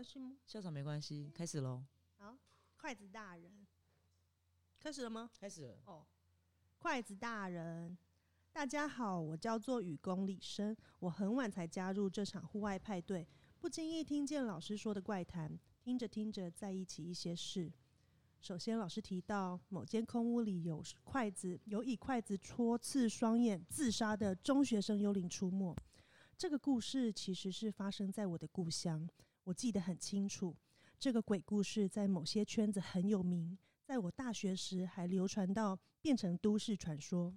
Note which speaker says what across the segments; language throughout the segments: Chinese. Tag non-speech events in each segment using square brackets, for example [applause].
Speaker 1: 关系吗？
Speaker 2: 校长没关系，开始喽，
Speaker 1: 好，筷子大人，开始了吗？
Speaker 2: 开始了。
Speaker 1: 哦，筷子大人，大家好，我叫做雨宫李生，我很晚才加入这场户外派对，不经意听见老师说的怪谈，听着听着在一起一些事。首先，老师提到某间空屋里有筷子，有以筷子戳刺双眼自杀的中学生幽灵出没。这个故事其实是发生在我的故乡，我记得很清楚。这个鬼故事在某些圈子很有名，在我大学时还流传到变成都市传说。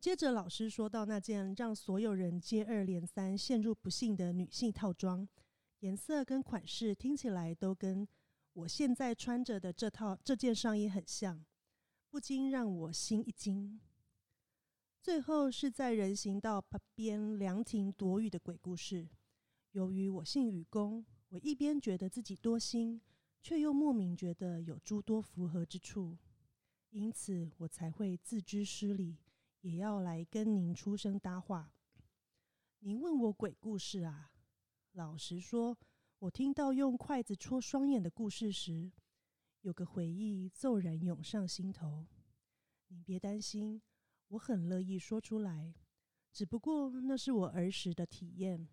Speaker 1: 接着，老师说到那件让所有人接二连三陷入不幸的女性套装，颜色跟款式听起来都跟我现在穿着的这套这件上衣很像，不禁让我心一惊。最后是在人行道旁边凉亭躲雨的鬼故事。由于我姓雨公，我一边觉得自己多心，却又莫名觉得有诸多符合之处，因此我才会自知失礼，也要来跟您出声搭话。您问我鬼故事啊？老实说，我听到用筷子戳双眼的故事时，有个回忆骤然涌上心头。您别担心。我很乐意说出来，只不过那是我儿时的体验，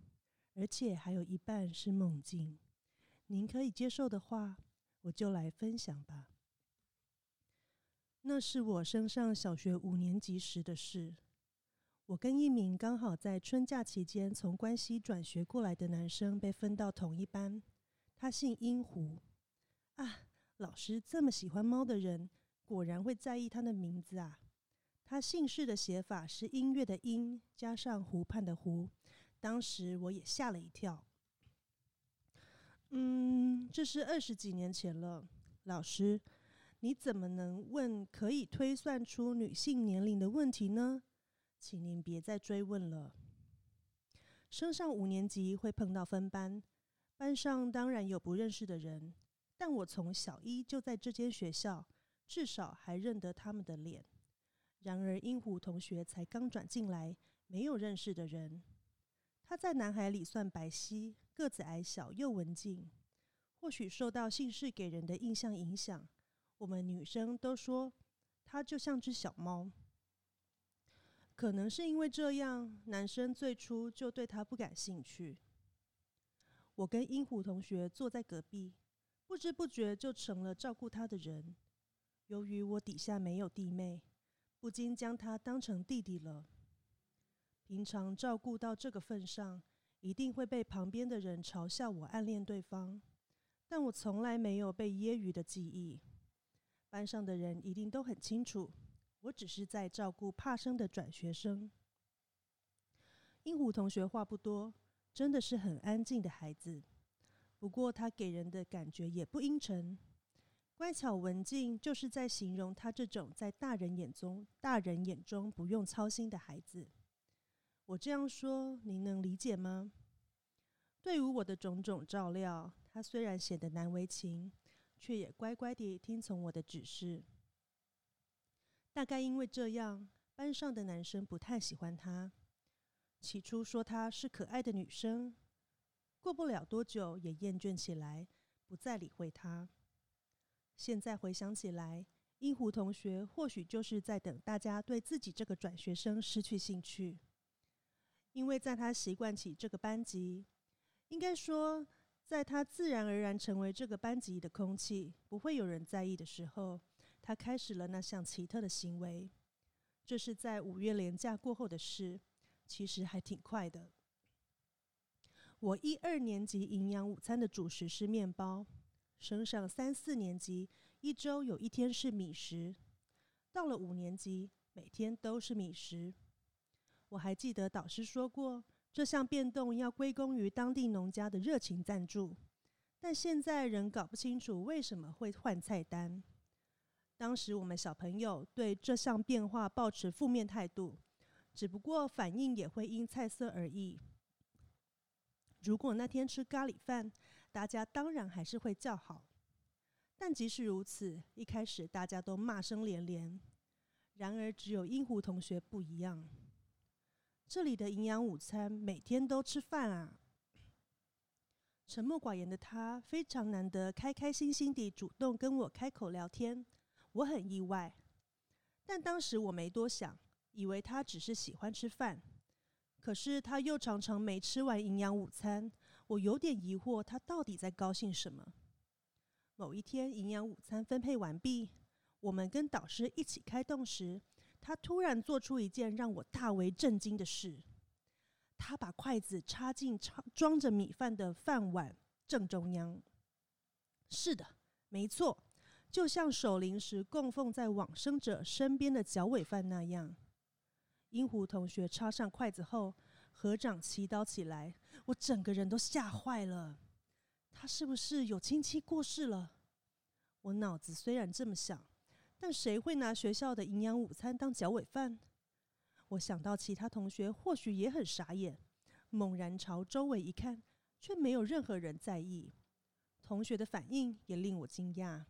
Speaker 1: 而且还有一半是梦境。您可以接受的话，我就来分享吧。那是我升上小学五年级时的事。我跟一名刚好在春假期间从关西转学过来的男生被分到同一班。他姓殷湖。啊，老师这么喜欢猫的人，果然会在意他的名字啊。他姓氏的写法是音乐的音加上湖畔的湖，当时我也吓了一跳。嗯，这是二十几年前了，老师，你怎么能问可以推算出女性年龄的问题呢？请您别再追问了。升上五年级会碰到分班，班上当然有不认识的人，但我从小一就在这间学校，至少还认得他们的脸。然而，英虎同学才刚转进来，没有认识的人。他在男孩里算白皙，个子矮小又文静。或许受到姓氏给人的印象影响，我们女生都说他就像只小猫。可能是因为这样，男生最初就对他不感兴趣。我跟英虎同学坐在隔壁，不知不觉就成了照顾他的人。由于我底下没有弟妹。不禁将他当成弟弟了。平常照顾到这个份上，一定会被旁边的人嘲笑我暗恋对方。但我从来没有被揶揄的记忆。班上的人一定都很清楚，我只是在照顾怕生的转学生。鹦鹉同学话不多，真的是很安静的孩子。不过他给人的感觉也不阴沉。乖巧文静，就是在形容他这种在大人眼中、大人眼中不用操心的孩子。我这样说，您能理解吗？对于我的种种照料，他虽然显得难为情，却也乖乖地听从我的指示。大概因为这样，班上的男生不太喜欢他。起初说她是可爱的女生，过不了多久也厌倦起来，不再理会她。现在回想起来，英湖同学或许就是在等大家对自己这个转学生失去兴趣，因为在他习惯起这个班级，应该说，在他自然而然成为这个班级的空气，不会有人在意的时候，他开始了那项奇特的行为。这是在五月连假过后的事，其实还挺快的。我一二年级营养午餐的主食是面包。升上三四年级，一周有一天是米食；到了五年级，每天都是米食。我还记得导师说过，这项变动要归功于当地农家的热情赞助。但现在仍搞不清楚为什么会换菜单。当时我们小朋友对这项变化抱持负面态度，只不过反应也会因菜色而异。如果那天吃咖喱饭，大家当然还是会叫好。但即使如此，一开始大家都骂声连连。然而，只有英湖同学不一样。这里的营养午餐每天都吃饭啊！沉默寡言的他，非常难得开开心心地主动跟我开口聊天，我很意外。但当时我没多想，以为他只是喜欢吃饭。可是他又常常没吃完营养午餐，我有点疑惑，他到底在高兴什么？某一天，营养午餐分配完毕，我们跟导师一起开动时，他突然做出一件让我大为震惊的事：他把筷子插进装装着米饭的饭碗正中央。是的，没错，就像守灵时供奉在往生者身边的脚尾饭那样。英虎同学插上筷子后，合掌祈祷起来，我整个人都吓坏了。他是不是有亲戚过世了？我脑子虽然这么想，但谁会拿学校的营养午餐当脚尾饭？我想到其他同学或许也很傻眼，猛然朝周围一看，却没有任何人在意。同学的反应也令我惊讶。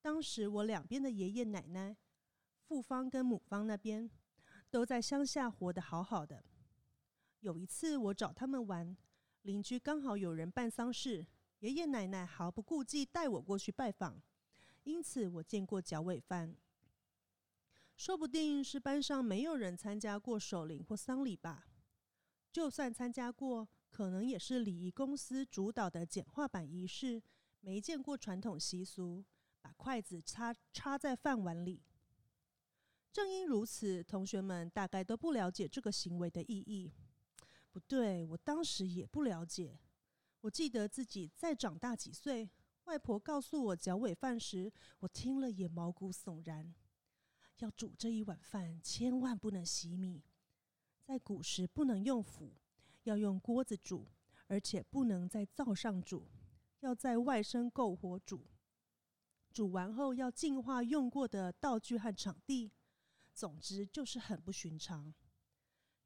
Speaker 1: 当时我两边的爷爷奶奶，父方跟母方那边。都在乡下活得好好的。有一次我找他们玩，邻居刚好有人办丧事，爷爷奶奶毫不顾忌带我过去拜访，因此我见过脚尾饭。说不定是班上没有人参加过守灵或丧礼吧。就算参加过，可能也是礼仪公司主导的简化版仪式，没见过传统习俗，把筷子插插在饭碗里。正因如此，同学们大概都不了解这个行为的意义。不对，我当时也不了解。我记得自己再长大几岁，外婆告诉我脚尾饭时，我听了也毛骨悚然。要煮这一碗饭，千万不能洗米，在古时不能用釜，要用锅子煮，而且不能在灶上煮，要在外生篝火煮。煮完后要净化用过的道具和场地。总之就是很不寻常。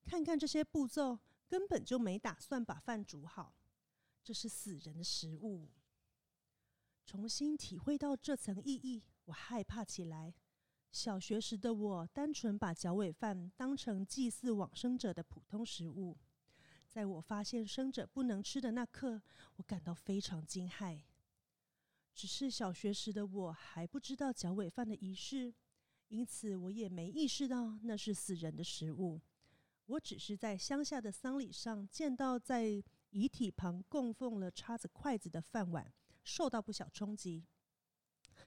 Speaker 1: 看看这些步骤，根本就没打算把饭煮好。这是死人的食物。重新体会到这层意义，我害怕起来。小学时的我，单纯把脚尾饭当成祭祀往生者的普通食物。在我发现生者不能吃的那刻，我感到非常惊骇。只是小学时的我还不知道脚尾饭的仪式。因此，我也没意识到那是死人的食物。我只是在乡下的丧礼上见到在遗体旁供奉了叉子、筷子的饭碗，受到不小冲击。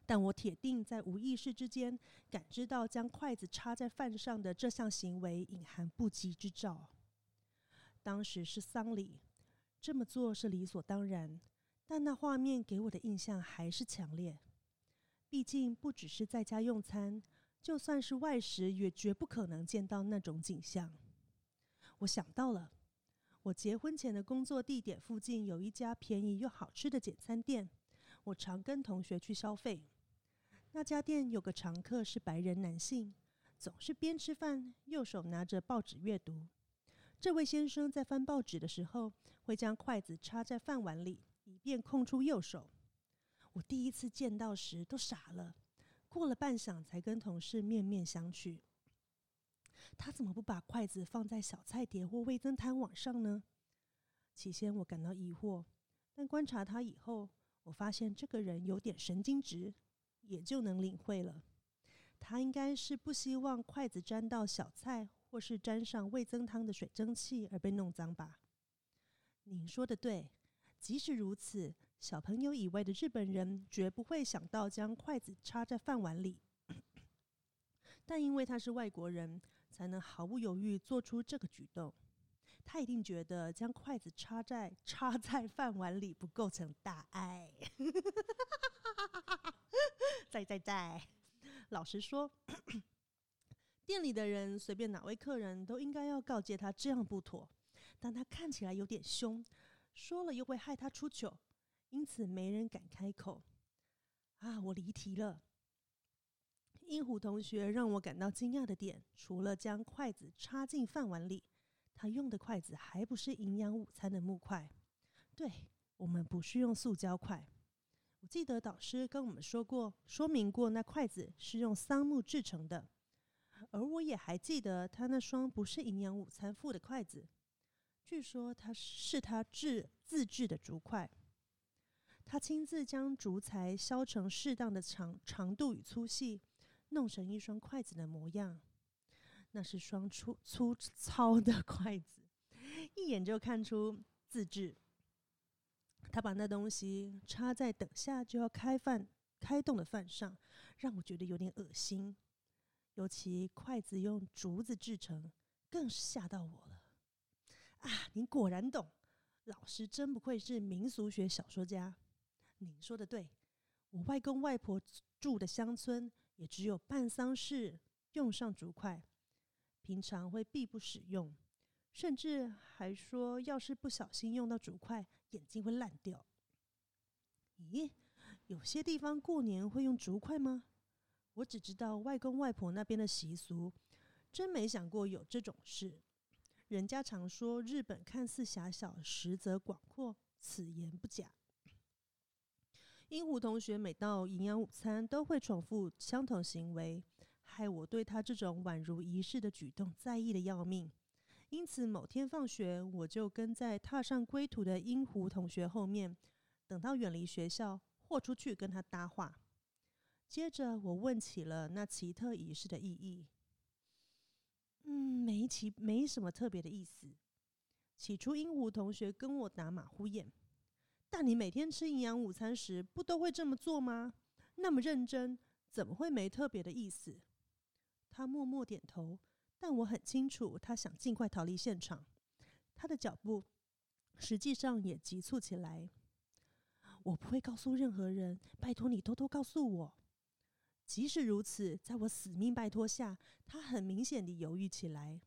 Speaker 1: 但我铁定在无意识之间感知到将筷子插在饭上的这项行为隐含不吉之兆。当时是丧礼，这么做是理所当然，但那画面给我的印象还是强烈。毕竟不只是在家用餐。就算是外食，也绝不可能见到那种景象。我想到了，我结婚前的工作地点附近有一家便宜又好吃的简餐店，我常跟同学去消费。那家店有个常客是白人男性，总是边吃饭右手拿着报纸阅读。这位先生在翻报纸的时候，会将筷子插在饭碗里，以便空出右手。我第一次见到时都傻了。过了半晌，才跟同事面面相觑。他怎么不把筷子放在小菜碟或味增汤碗上呢？起先我感到疑惑，但观察他以后，我发现这个人有点神经质，也就能领会了。他应该是不希望筷子沾到小菜或是沾上味增汤的水蒸气而被弄脏吧？您说的对，即使如此。小朋友以外的日本人绝不会想到将筷子插在饭碗里，[coughs] 但因为他是外国人，才能毫不犹豫做出这个举动。他一定觉得将筷子插在插在饭碗里不构成大碍。[laughs] 在在在，老实说，[clears throat] 店里的人随便哪位客人都应该要告诫他这样不妥，但他看起来有点凶，说了又会害他出糗。因此，没人敢开口。啊，我离题了。英虎同学让我感到惊讶的点，除了将筷子插进饭碗里，他用的筷子还不是营养午餐的木筷。对我们不是用塑胶筷。我记得导师跟我们说过，说明过那筷子是用桑木制成的。而我也还记得他那双不是营养午餐附的筷子。据说他是他制自制的竹筷，他亲自将竹材削成适当的长长度与粗细，弄成一双筷子的模样。那是双粗粗糙的筷子，一眼就看出自制。他把那东西插在等下就要开饭开动的饭上，让我觉得有点恶心。尤其筷子用竹子制成，更是吓到我了。啊，您果然懂，老师真不愧是民俗学小说家。您说的对，我外公外婆住的乡村也只有办丧事用上竹筷，平常会必不使用，甚至还说要是不小心用到竹筷，眼睛会烂掉。咦，有些地方过年会用竹筷吗？我只知道外公外婆那边的习俗，真没想过有这种事。人家常说日本看似狭小，实则广阔，此言不假。英虎同学每到营养午餐都会重复相同行为，害我对他这种宛如仪式的举动在意的要命。因此某天放学，我就跟在踏上归途的英虎同学后面，等到远离学校，豁出去跟他搭话。接着，我问起了那奇特仪式的意义。嗯，没其没什么特别的意思。起初，鹦鹉同学跟我打马虎眼。但你每天吃营养午餐时，不都会这么做吗？那么认真，怎么会没特别的意思？他默默点头，但我很清楚，他想尽快逃离现场。他的脚步实际上也急促起来。我不会告诉任何人，拜托你偷偷告诉我。即使如此，在我死命拜托下，他很明显地犹豫起来。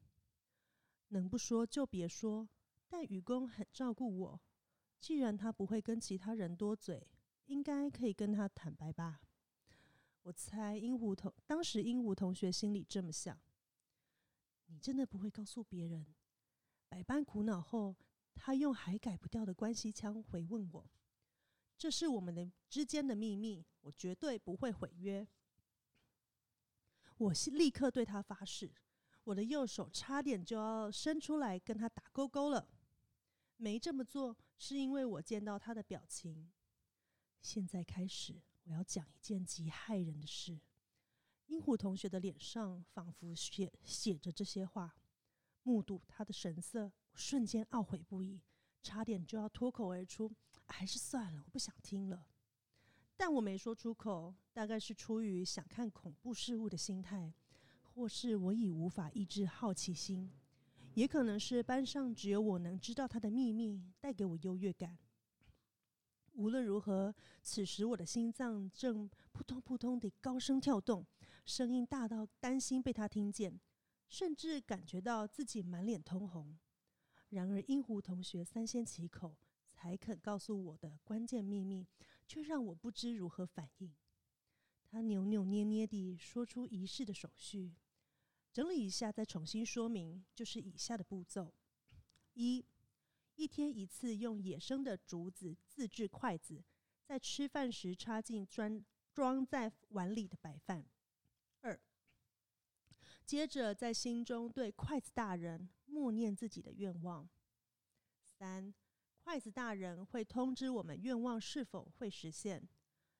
Speaker 1: 能不说就别说，但愚公很照顾我。既然他不会跟其他人多嘴，应该可以跟他坦白吧？我猜鹦鹉同当时鹦鹉同学心里这么想。你真的不会告诉别人？百般苦恼后，他用还改不掉的关系腔回问我：“这是我们的之间的秘密，我绝对不会毁约。”我立刻对他发誓，我的右手差点就要伸出来跟他打勾勾了。没这么做，是因为我见到他的表情。现在开始，我要讲一件极骇人的事。鹦鹉同学的脸上仿佛写写着这些话。目睹他的神色，我瞬间懊悔不已，差点就要脱口而出：“还是算了，我不想听了。”但我没说出口，大概是出于想看恐怖事物的心态，或是我已无法抑制好奇心，也可能是班上只有我能知道他的秘密带给我优越感。无论如何，此时我的心脏正扑通扑通地高声跳动，声音大到担心被他听见，甚至感觉到自己满脸通红。然而，英湖同学三缄其口，才肯告诉我的关键秘密。却让我不知如何反应。他扭扭捏捏地说出仪式的手续，整理一下再重新说明，就是以下的步骤：一，一天一次用野生的竹子自制筷子，在吃饭时插进装装在碗里的白饭；二，接着在心中对筷子大人默念自己的愿望；三。筷子大人会通知我们愿望是否会实现。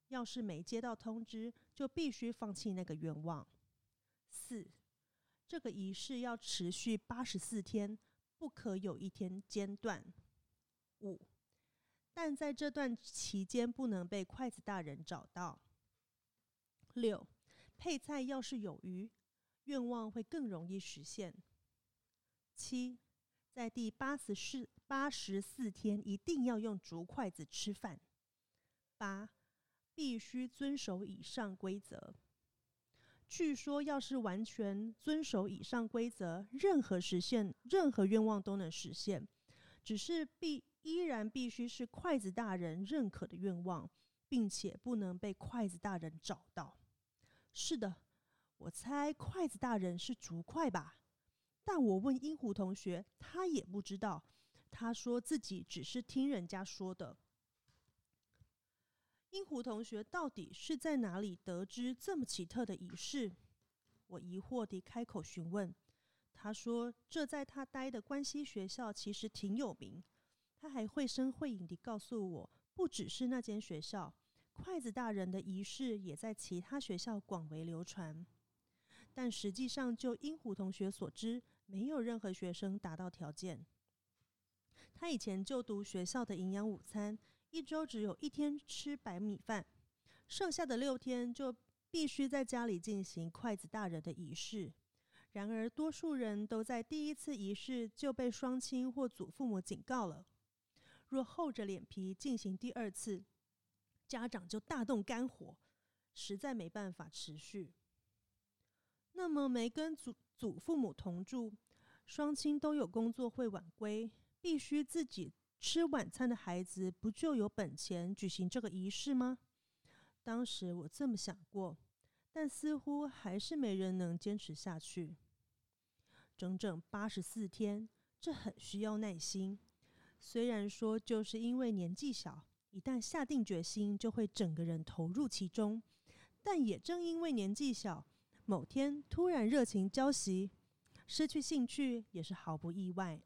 Speaker 1: 要是没接到通知，就必须放弃那个愿望。四，这个仪式要持续八十四天，不可有一天间断。五，但在这段期间不能被筷子大人找到。六，配菜要是有余，愿望会更容易实现。七。在第八十四八十四天，一定要用竹筷子吃饭。八，必须遵守以上规则。据说，要是完全遵守以上规则，任何实现任何愿望都能实现，只是必依然必须是筷子大人认可的愿望，并且不能被筷子大人找到。是的，我猜筷子大人是竹筷吧。但我问鹦鹉同学，他也不知道。他说自己只是听人家说的。英湖同学到底是在哪里得知这么奇特的仪式？我疑惑地开口询问。他说，这在他待的关西学校其实挺有名。他还绘声绘影地告诉我，不只是那间学校，筷子大人的仪式也在其他学校广为流传。但实际上，就英虎同学所知，没有任何学生达到条件。他以前就读学校的营养午餐，一周只有一天吃白米饭，剩下的六天就必须在家里进行筷子大人的仪式。然而，多数人都在第一次仪式就被双亲或祖父母警告了。若厚着脸皮进行第二次，家长就大动肝火，实在没办法持续。那么，没跟祖祖父母同住，双亲都有工作会晚归，必须自己吃晚餐的孩子，不就有本钱举行这个仪式吗？当时我这么想过，但似乎还是没人能坚持下去。整整八十四天，这很需要耐心。虽然说就是因为年纪小，一旦下定决心，就会整个人投入其中，但也正因为年纪小。某天突然热情交袭，失去兴趣也是毫不意外。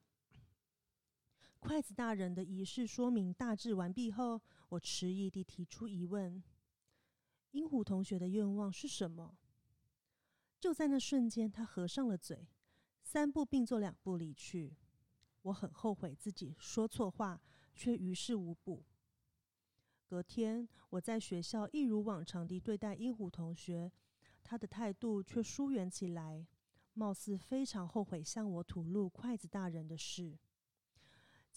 Speaker 1: 筷子大人的仪式说明大致完毕后，我迟疑地提出疑问：“鹦虎同学的愿望是什么？”就在那瞬间，他合上了嘴，三步并作两步离去。我很后悔自己说错话，却于事无补。隔天，我在学校一如往常地对待鹦虎同学。他的态度却疏远起来，貌似非常后悔向我吐露筷子大人的事。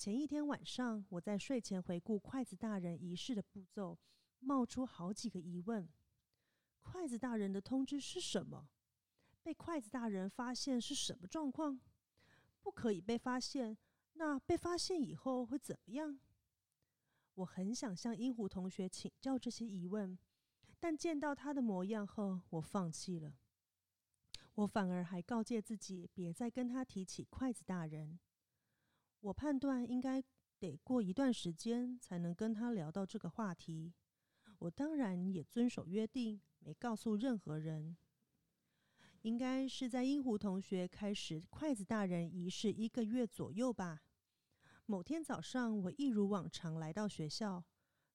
Speaker 1: 前一天晚上，我在睡前回顾筷子大人仪式的步骤，冒出好几个疑问：筷子大人的通知是什么？被筷子大人发现是什么状况？不可以被发现，那被发现以后会怎么样？我很想向鹦鹉同学请教这些疑问。但见到他的模样后，我放弃了。我反而还告诫自己，别再跟他提起筷子大人。我判断应该得过一段时间才能跟他聊到这个话题。我当然也遵守约定，没告诉任何人。应该是在英湖同学开始筷子大人仪式一个月左右吧。某天早上，我一如往常来到学校，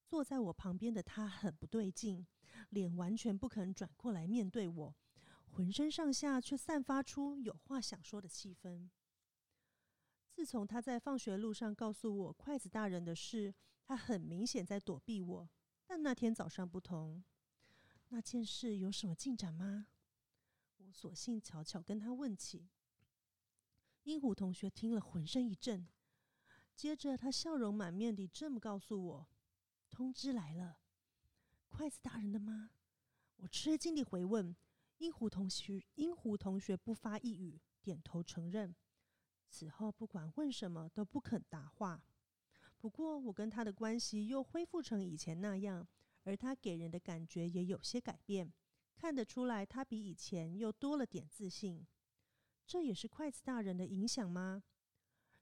Speaker 1: 坐在我旁边的他很不对劲。脸完全不肯转过来面对我，浑身上下却散发出有话想说的气氛。自从他在放学路上告诉我筷子大人的事，他很明显在躲避我。但那天早上不同，那件事有什么进展吗？我索性悄悄跟他问起。鹦鹉同学听了，浑身一震，接着他笑容满面地这么告诉我：“通知来了。”筷子大人的吗？我吃惊地回问。鹦鹉同学，鹦鹉同学不发一语，点头承认。此后不管问什么都不肯答话。不过我跟他的关系又恢复成以前那样，而他给人的感觉也有些改变，看得出来他比以前又多了点自信。这也是筷子大人的影响吗？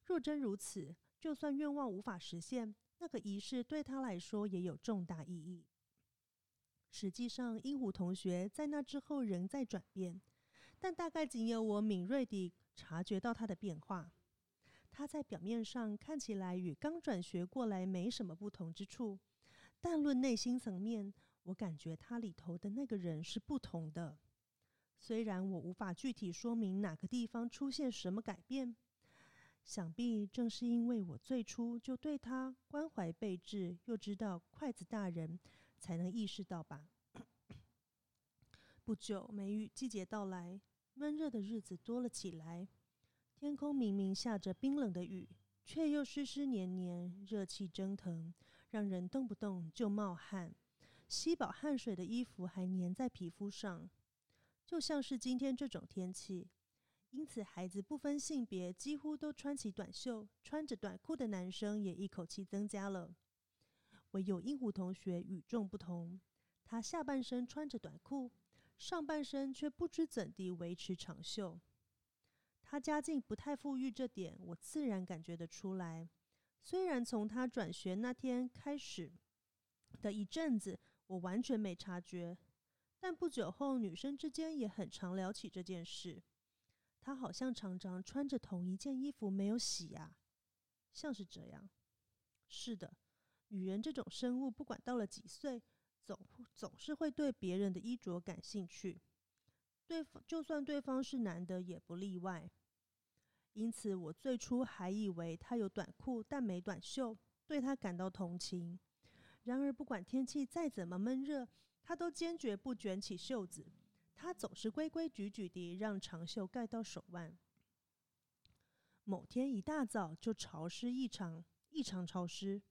Speaker 1: 若真如此，就算愿望无法实现，那个仪式对他来说也有重大意义。实际上，鹦鹉同学在那之后仍在转变，但大概仅有我敏锐地察觉到他的变化。他在表面上看起来与刚转学过来没什么不同之处，但论内心层面，我感觉他里头的那个人是不同的。虽然我无法具体说明哪个地方出现什么改变，想必正是因为我最初就对他关怀备至，又知道筷子大人。才能意识到吧。[coughs] 不久，梅雨季节到来，闷热的日子多了起来。天空明明下着冰冷的雨，却又湿湿黏黏，热气蒸腾，让人动不动就冒汗。吸饱汗水的衣服还粘在皮肤上，就像是今天这种天气。因此，孩子不分性别，几乎都穿起短袖，穿着短裤的男生也一口气增加了。唯有鹦鹉同学与众不同，他下半身穿着短裤，上半身却不知怎地维持长袖。他家境不太富裕，这点我自然感觉得出来。虽然从他转学那天开始的一阵子，我完全没察觉，但不久后女生之间也很常聊起这件事。他好像常常穿着同一件衣服没有洗呀，像是这样。是的，女人这种生物，不管到了几岁，总总是会对别人的衣着感兴趣。对方就算对方是男的，也不例外。因此，我最初还以为他有短裤但没短袖，对他感到同情。然而，不管天气再怎么闷热，他都坚决不卷起袖子。他总是规规矩矩地让长袖盖到手腕。某天一大早就潮湿异常，异常潮湿。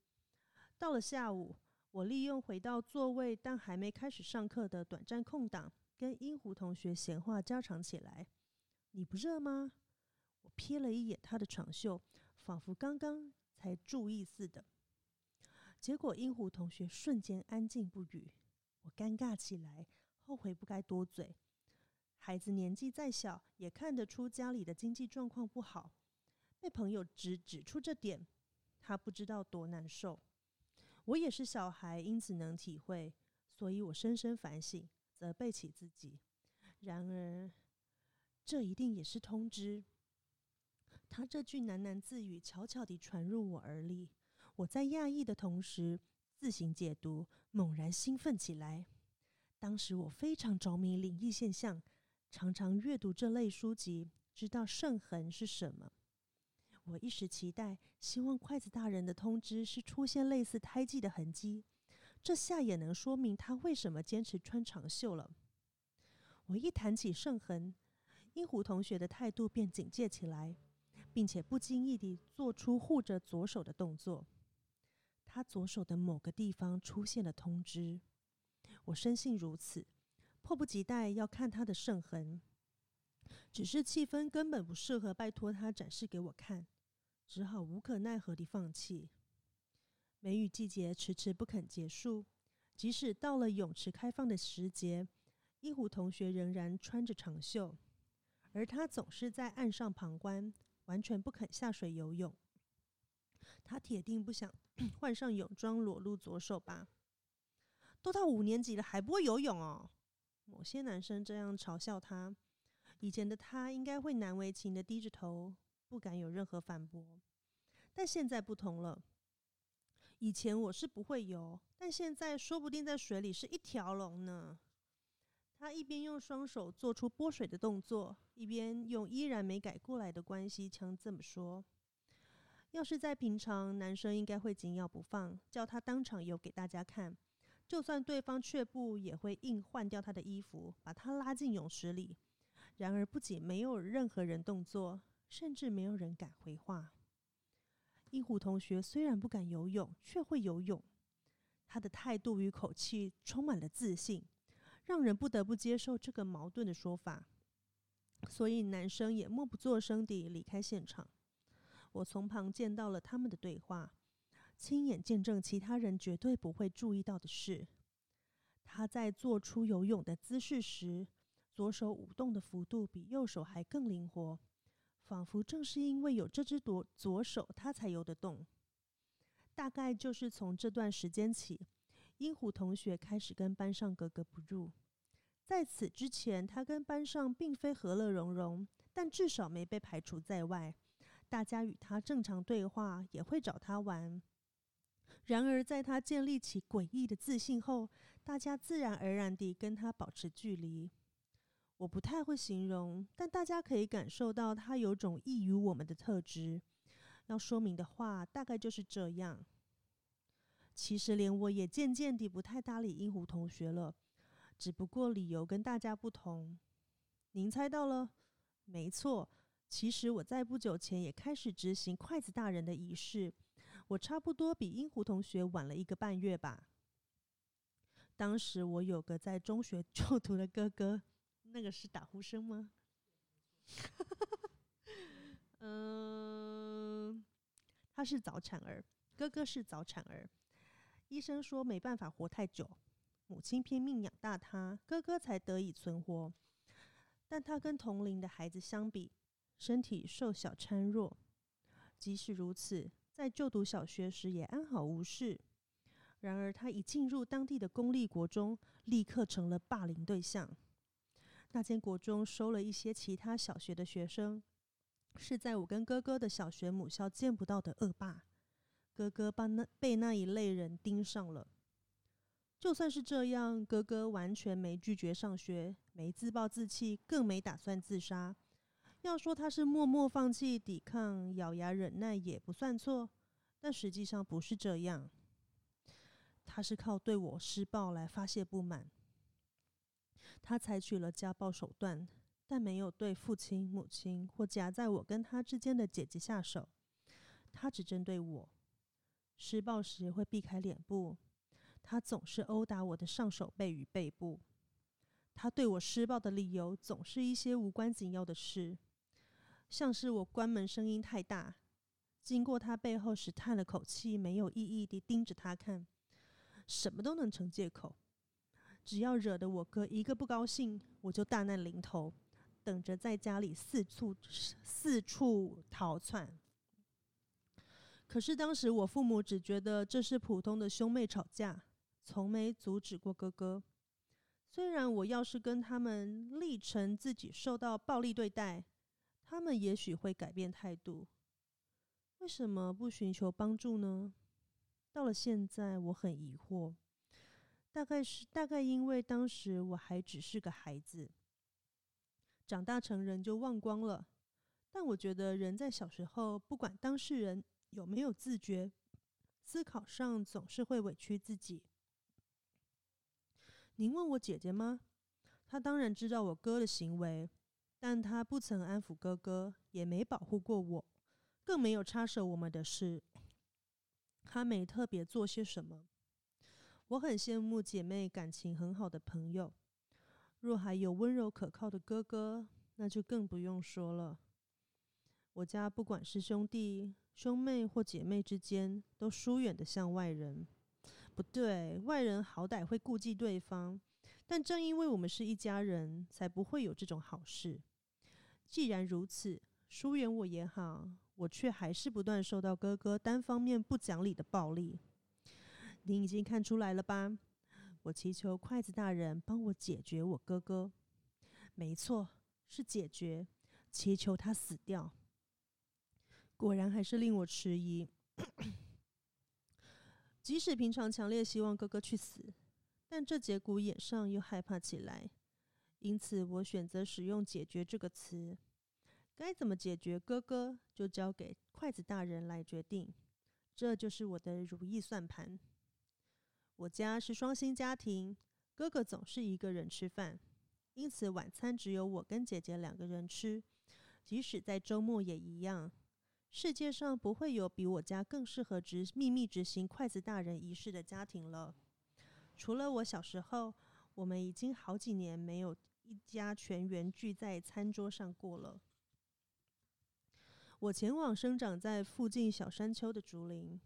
Speaker 1: 到了下午，我利用回到座位但还没开始上课的短暂空档，跟英湖同学闲话家常起来。你不热吗？我瞥了一眼他的长袖，仿佛刚刚才注意似的。结果英湖同学瞬间安静不语。我尴尬起来，后悔不该多嘴。孩子年纪再小，也看得出家里的经济状况不好。被朋友指指出这点，他不知道多难受。我也是小孩，因此能体会，所以我深深反省，责备起自己。然而，这一定也是通知。他这句喃喃自语悄悄地传入我耳里，我在讶异的同时，自行解读，猛然兴奋起来。当时我非常着迷灵异现象，常常阅读这类书籍，知道圣痕是什么。我一时期待，希望筷子大人的通知是出现类似胎记的痕迹，这下也能说明他为什么坚持穿长袖了。我一谈起圣痕，英虎同学的态度便警戒起来，并且不经意地做出护着左手的动作。他左手的某个地方出现了通知，我深信如此，迫不及待要看他的圣痕。只是气氛根本不适合拜托他展示给我看。只好无可奈何地放弃。梅雨季节迟迟不肯结束，即使到了泳池开放的时节，一虎同学仍然穿着长袖，而他总是在岸上旁观，完全不肯下水游泳。他铁定不想 [clears throat] 换上泳装裸露左手吧？都到五年级了还不会游泳哦！某些男生这样嘲笑他。以前的他应该会难为情的低着头。不敢有任何反驳，但现在不同了。以前我是不会游，但现在说不定在水里是一条龙呢。他一边用双手做出拨水的动作，一边用依然没改过来的关系腔这么说：“要是在平常，男生应该会紧咬不放，叫他当场游给大家看。就算对方却步，也会硬换掉他的衣服，把他拉进泳池里。然而，不仅没有任何人动作。”甚至没有人敢回话。英虎同学虽然不敢游泳，却会游泳。他的态度与口气充满了自信，让人不得不接受这个矛盾的说法。所以男生也默不作声地离开现场。我从旁见到了他们的对话，亲眼见证其他人绝对不会注意到的事。他在做出游泳的姿势时，左手舞动的幅度比右手还更灵活。仿佛正是因为有这只左左手，他才游得动。大概就是从这段时间起，英虎同学开始跟班上格格不入。在此之前，他跟班上并非和乐融融，但至少没被排除在外。大家与他正常对话，也会找他玩。然而，在他建立起诡异的自信后，大家自然而然地跟他保持距离。我不太会形容，但大家可以感受到它有种异于我们的特质。要说明的话，大概就是这样。其实连我也渐渐地不太搭理英湖同学了，只不过理由跟大家不同。您猜到了？没错，其实我在不久前也开始执行筷子大人的仪式。我差不多比英湖同学晚了一个半月吧。当时我有个在中学 [laughs] 就读的哥哥。那个是打呼声吗？[laughs] 嗯，他是早产儿，哥哥是早产儿。医生说没办法活太久，母亲拼命养大他，哥哥才得以存活。但他跟同龄的孩子相比，身体瘦小孱弱。即使如此，在就读小学时也安好无事。然而，他一进入当地的公立国中，立刻成了霸凌对象。那间国中收了一些其他小学的学生，是在我跟哥哥的小学母校见不到的恶霸。哥哥被那被那一类人盯上了。就算是这样，哥哥完全没拒绝上学，没自暴自弃，更没打算自杀。要说他是默默放弃抵抗、咬牙忍耐，也不算错。但实际上不是这样，他是靠对我施暴来发泄不满。他采取了家暴手段，但没有对父亲、母亲或夹在我跟他之间的姐姐下手。他只针对我。施暴时会避开脸部，他总是殴打我的上手背与背部。他对我施暴的理由总是一些无关紧要的事，像是我关门声音太大，经过他背后时叹了口气，没有意义地盯着他看，什么都能成借口。只要惹得我哥一个不高兴，我就大难临头，等着在家里四处四处逃窜。可是当时我父母只觉得这是普通的兄妹吵架，从没阻止过哥哥。虽然我要是跟他们历程自己受到暴力对待，他们也许会改变态度。为什么不寻求帮助呢？到了现在，我很疑惑。大概是大概因为当时我还只是个孩子，长大成人就忘光了。但我觉得人在小时候，不管当事人有没有自觉，思考上总是会委屈自己。您问我姐姐吗？她当然知道我哥的行为，但她不曾安抚哥哥，也没保护过我，更没有插手我们的事。她没特别做些什么。我很羡慕姐妹感情很好的朋友，若还有温柔可靠的哥哥，那就更不用说了。我家不管是兄弟、兄妹或姐妹之间，都疏远的像外人。不对，外人好歹会顾忌对方，但正因为我们是一家人，才不会有这种好事。既然如此，疏远我也好，我却还是不断受到哥哥单方面不讲理的暴力。您已经看出来了吧？我祈求筷子大人帮我解决我哥哥。没错，是解决，祈求他死掉。果然还是令我迟疑。[coughs] 即使平常强烈希望哥哥去死，但这节骨眼上又害怕起来，因此我选择使用“解决”这个词。该怎么解决哥哥，就交给筷子大人来决定。这就是我的如意算盘。我家是双薪家庭，哥哥总是一个人吃饭，因此晚餐只有我跟姐姐两个人吃。即使在周末也一样。世界上不会有比我家更适合执秘密执行筷子大人仪式的家庭了。除了我小时候，我们已经好几年没有一家全员聚在餐桌上过了。我前往生长在附近小山丘的竹林，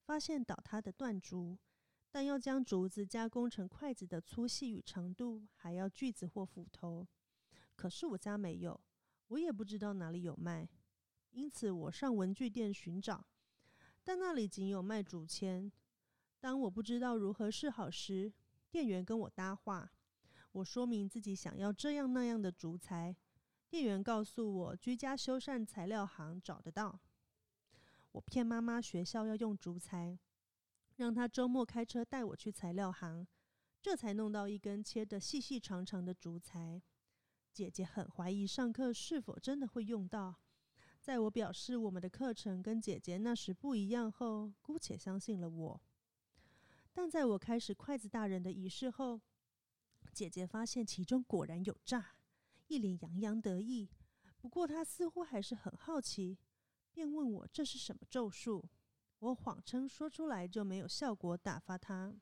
Speaker 1: 发现倒塌的断竹，但要将竹子加工成筷子的粗细与长度，还要锯子或斧头。可是我家没有，我也不知道哪里有卖。因此，我上文具店寻找，但那里仅有卖竹签。当我不知道如何是好时，店员跟我搭话。我说明自己想要这样那样的竹材，店员告诉我居家修缮材料行找得到。我骗妈妈学校要用竹材，让她周末开车带我去材料行，这才弄到一根切得细细长长的竹材。姐姐很怀疑上课是否真的会用到。在我表示我们的课程跟姐姐那时不一样后，姑且相信了我。但在我开始筷子大人的仪式后，姐姐发现其中果然有诈，一脸洋洋得意。不过她似乎还是很好奇，便问我这是什么咒术。我谎称说出来就没有效果，打发她。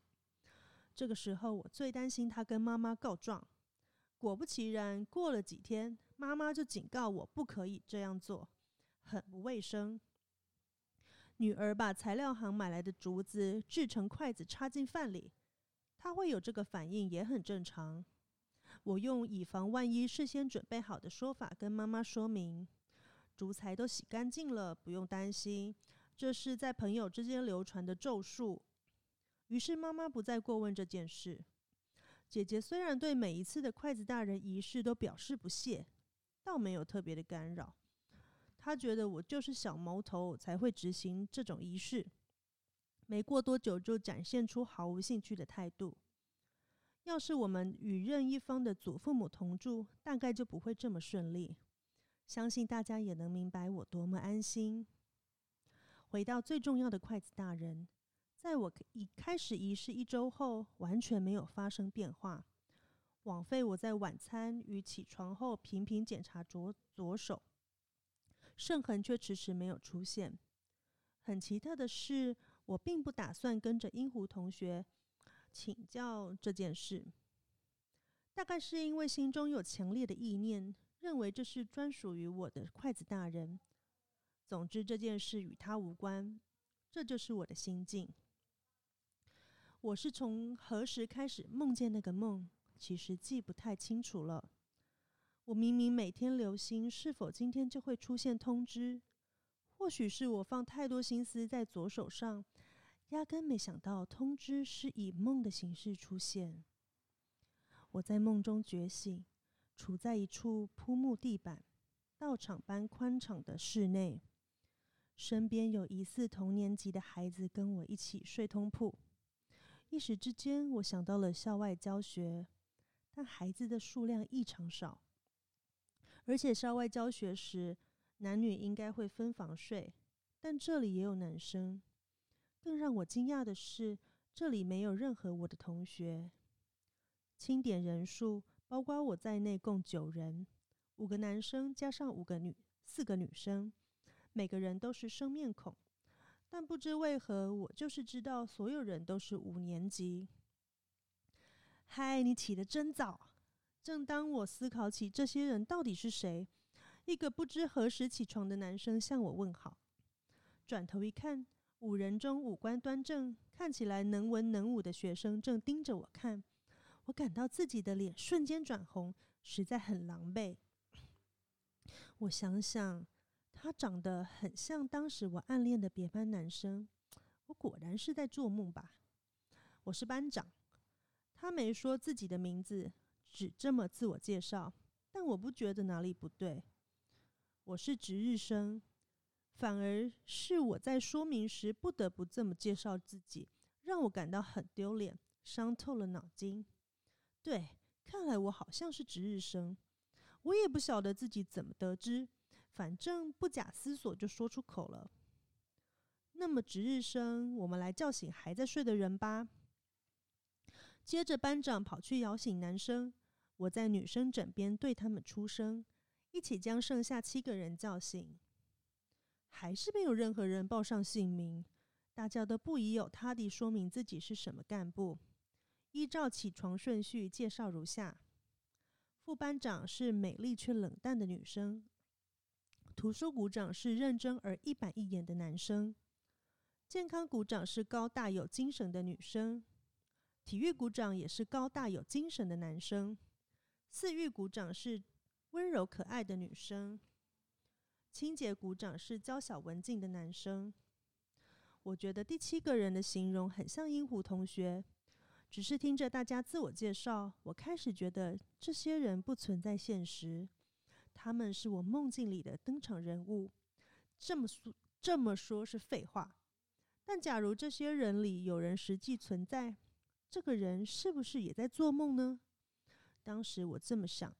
Speaker 1: 这个时候我最担心她跟妈妈告状。果不其然，过了几天，妈妈就警告我不可以这样做。很不卫生。女儿把材料行买来的竹子制成筷子，插进饭里，她会有这个反应也很正常。我用以防万一事先准备好的说法跟妈妈说明，竹材都洗干净了，不用担心，这是在朋友之间流传的咒术。于是妈妈不再过问这件事。姐姐虽然对每一次的筷子大人仪式都表示不屑，倒没有特别的干扰。她觉得我就是小毛头才会执行这种仪式。没过多久，就展现出毫无兴趣的态度。要是我们与任一方的祖父母同住，大概就不会这么顺利。相信大家也能明白我多么安心。回到最重要的筷子大人。在我已开始仪式一周后，完全没有发生变化，枉费我在晚餐与起床后频频检查左左手，圣痕却迟迟没有出现。很奇特的是，我并不打算跟着英湖同学请教这件事，大概是因为心中有强烈的意念，认为这是专属于我的筷子大人。总之，这件事与他无关，这就是我的心境。我是从何时开始梦见那个梦？其实记不太清楚了。我明明每天留心，是否今天就会出现通知？或许是我放太多心思在左手上，压根没想到通知是以梦的形式出现。我在梦中觉醒，处在一处铺木地板、道场般宽敞的室内，身边有疑似同年级的孩子跟我一起睡通铺。一时之间，我想到了校外教学，但孩子的数量异常少，而且校外教学时男女应该会分房睡，但这里也有男生。更让我惊讶的是，这里没有任何我的同学。清点人数，包括我在内，共九人，五个男生加上五个女，四个女生，每个人都是生面孔。但不知为何，我就是知道所有人都是五年级。嗨，你起得真早！正当我思考起这些人到底是谁，一个不知何时起床的男生向我问好。转头一看，五人中五官端正、看起来能文能武的学生正盯着我看，我感到自己的脸瞬间转红，实在很狼狈。我想想。他长得很像当时我暗恋的别班男生，我果然是在做梦吧？我是班长，他没说自己的名字，只这么自我介绍，但我不觉得哪里不对。我是值日生，反而是我在说明时不得不这么介绍自己，让我感到很丢脸，伤透了脑筋。对，看来我好像是值日生，我也不晓得自己怎么得知。反正不假思索就说出口了。那么值日生，我们来叫醒还在睡的人吧。接着班长跑去摇醒男生，我在女生枕边对他们出声，一起将剩下七个人叫醒。还是没有任何人报上姓名，大家都不疑有他地说明自己是什么干部。依照起床顺序介绍如下：副班长是美丽却冷淡的女生。图书股长是认真而一板一眼的男生，健康股长是高大有精神的女生，体育股长也是高大有精神的男生，四育股长是温柔可爱的女生，清洁股长是娇小文静的男生。我觉得第七个人的形容很像英虎同学，只是听着大家自我介绍，我开始觉得这些人不存在现实。他们是我梦境里的登场人物，这么说这么说是废话。但假如这些人里有人实际存在，这个人是不是也在做梦呢？当时我这么想。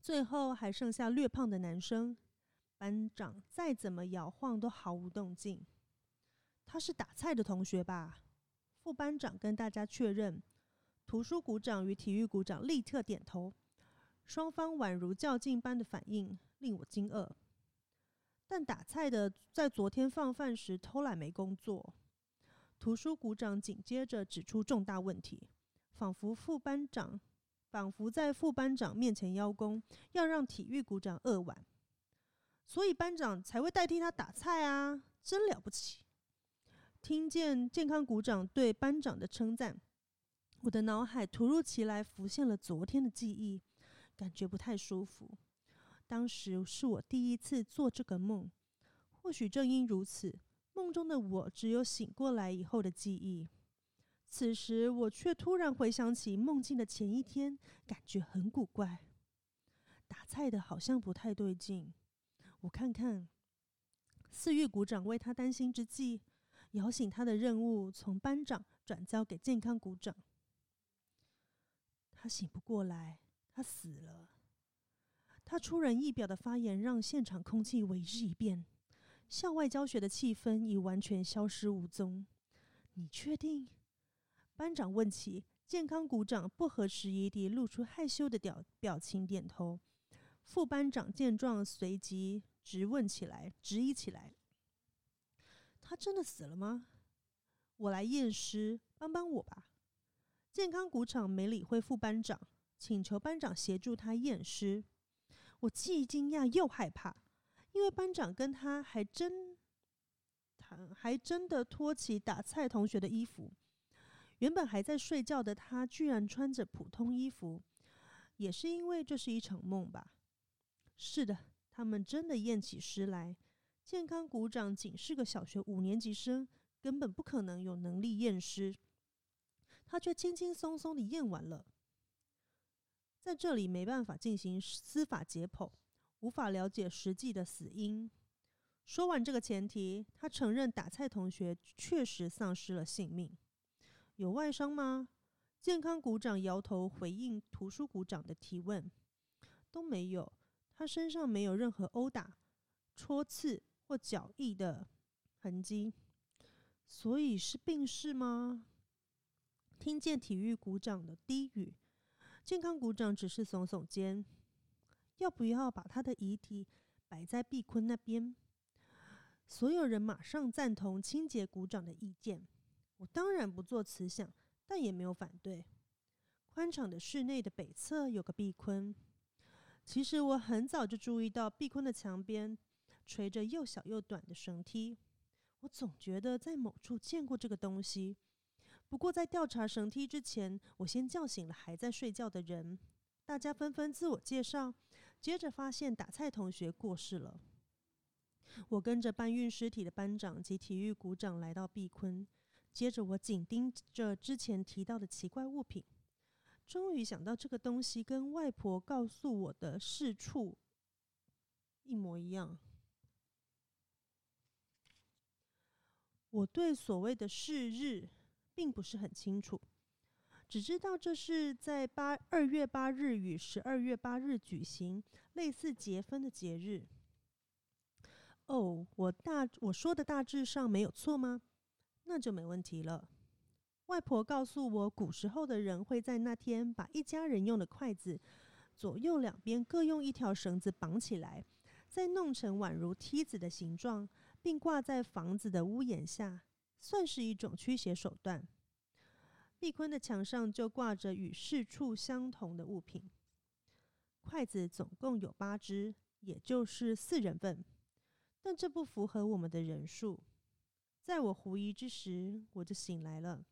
Speaker 1: 最后还剩下略胖的男生，班长再怎么摇晃都毫无动静。他是打菜的同学吧？副班长跟大家确认，图书股长与体育股长立刻点头。双方宛如较劲般的反应令我惊愕，但打菜的在昨天放饭时偷懒没工作。图书股长紧接着指出重大问题，仿佛副班长仿佛在副班长面前邀功，要让体育股长扼腕，所以班长才会代替他打菜啊，真了不起！听见健康股长对班长的称赞，我的脑海突如其来浮现了昨天的记忆。感觉不太舒服。当时是我第一次做这个梦，或许正因如此，梦中的我只有醒过来以后的记忆。此时我却突然回想起梦境的前一天，感觉很古怪。打菜的好像不太对劲。我看看，四月股长为他担心之际，摇醒他的任务从班长转交给健康股长。他醒不过来，他死了。他出人意表的发言让现场空气为之一变，校外教学的气氛已完全消失无踪。你确定？班长问起，健康股长不合时宜地露出害羞的表表情，点头。副班长见状，随即质问起来，质疑起来：“他真的死了吗？我来验尸，帮帮我吧。”健康股长没理会副班长，请求班长协助他验尸。我既惊讶又害怕，因为班长跟他还真，他还真的脱起打菜同学的衣服。原本还在睡觉的他，居然穿着普通衣服，也是因为这是一场梦吧？是的，他们真的验起尸来。健康股长仅是个小学五年级生，根本不可能有能力验尸。他却轻轻松松的验完了，在这里没办法进行司法解剖，无法了解实际的死因。说完这个前提，他承认打菜同学确实丧失了性命。有外伤吗？健康股长摇头回应图书股长的提问，都没有。他身上没有任何殴打、戳刺或脚印的痕迹，所以是病逝吗？听见体育股长的低语，健康股长只是耸耸肩。要不要把他的遗体摆在毕坤那边？所有人马上赞同清洁股长的意见。我当然不做慈想，但也没有反对。宽敞的室内的北侧有个壁坤。其实我很早就注意到壁坤的墙边垂着又小又短的绳梯。我总觉得在某处见过这个东西。不过，在调查绳梯之前，我先叫醒了还在睡觉的人。大家纷纷自我介绍，接着发现打菜同学过世了。我跟着搬运尸体的班长及体育股长来到碧坤，接着我紧盯着之前提到的奇怪物品，终于想到这个东西跟外婆告诉我的事处一模一样。我对所谓的是日。并不是很清楚，只知道这是在八二月八日与十二月八日举行类似结婚的节日。哦，我大我说的大致上没有错吗？那就没问题了。外婆告诉我，古时候的人会在那天把一家人用的筷子左右两边各用一条绳子绑起来，再弄成宛如梯子的形状，并挂在房子的屋檐下。算是一种驱邪手段。壁坤的墙上就挂着与四处相同的物品，筷子总共有八只，也就是四人份。但这不符合我们的人数。在我狐疑之时，我就醒来了。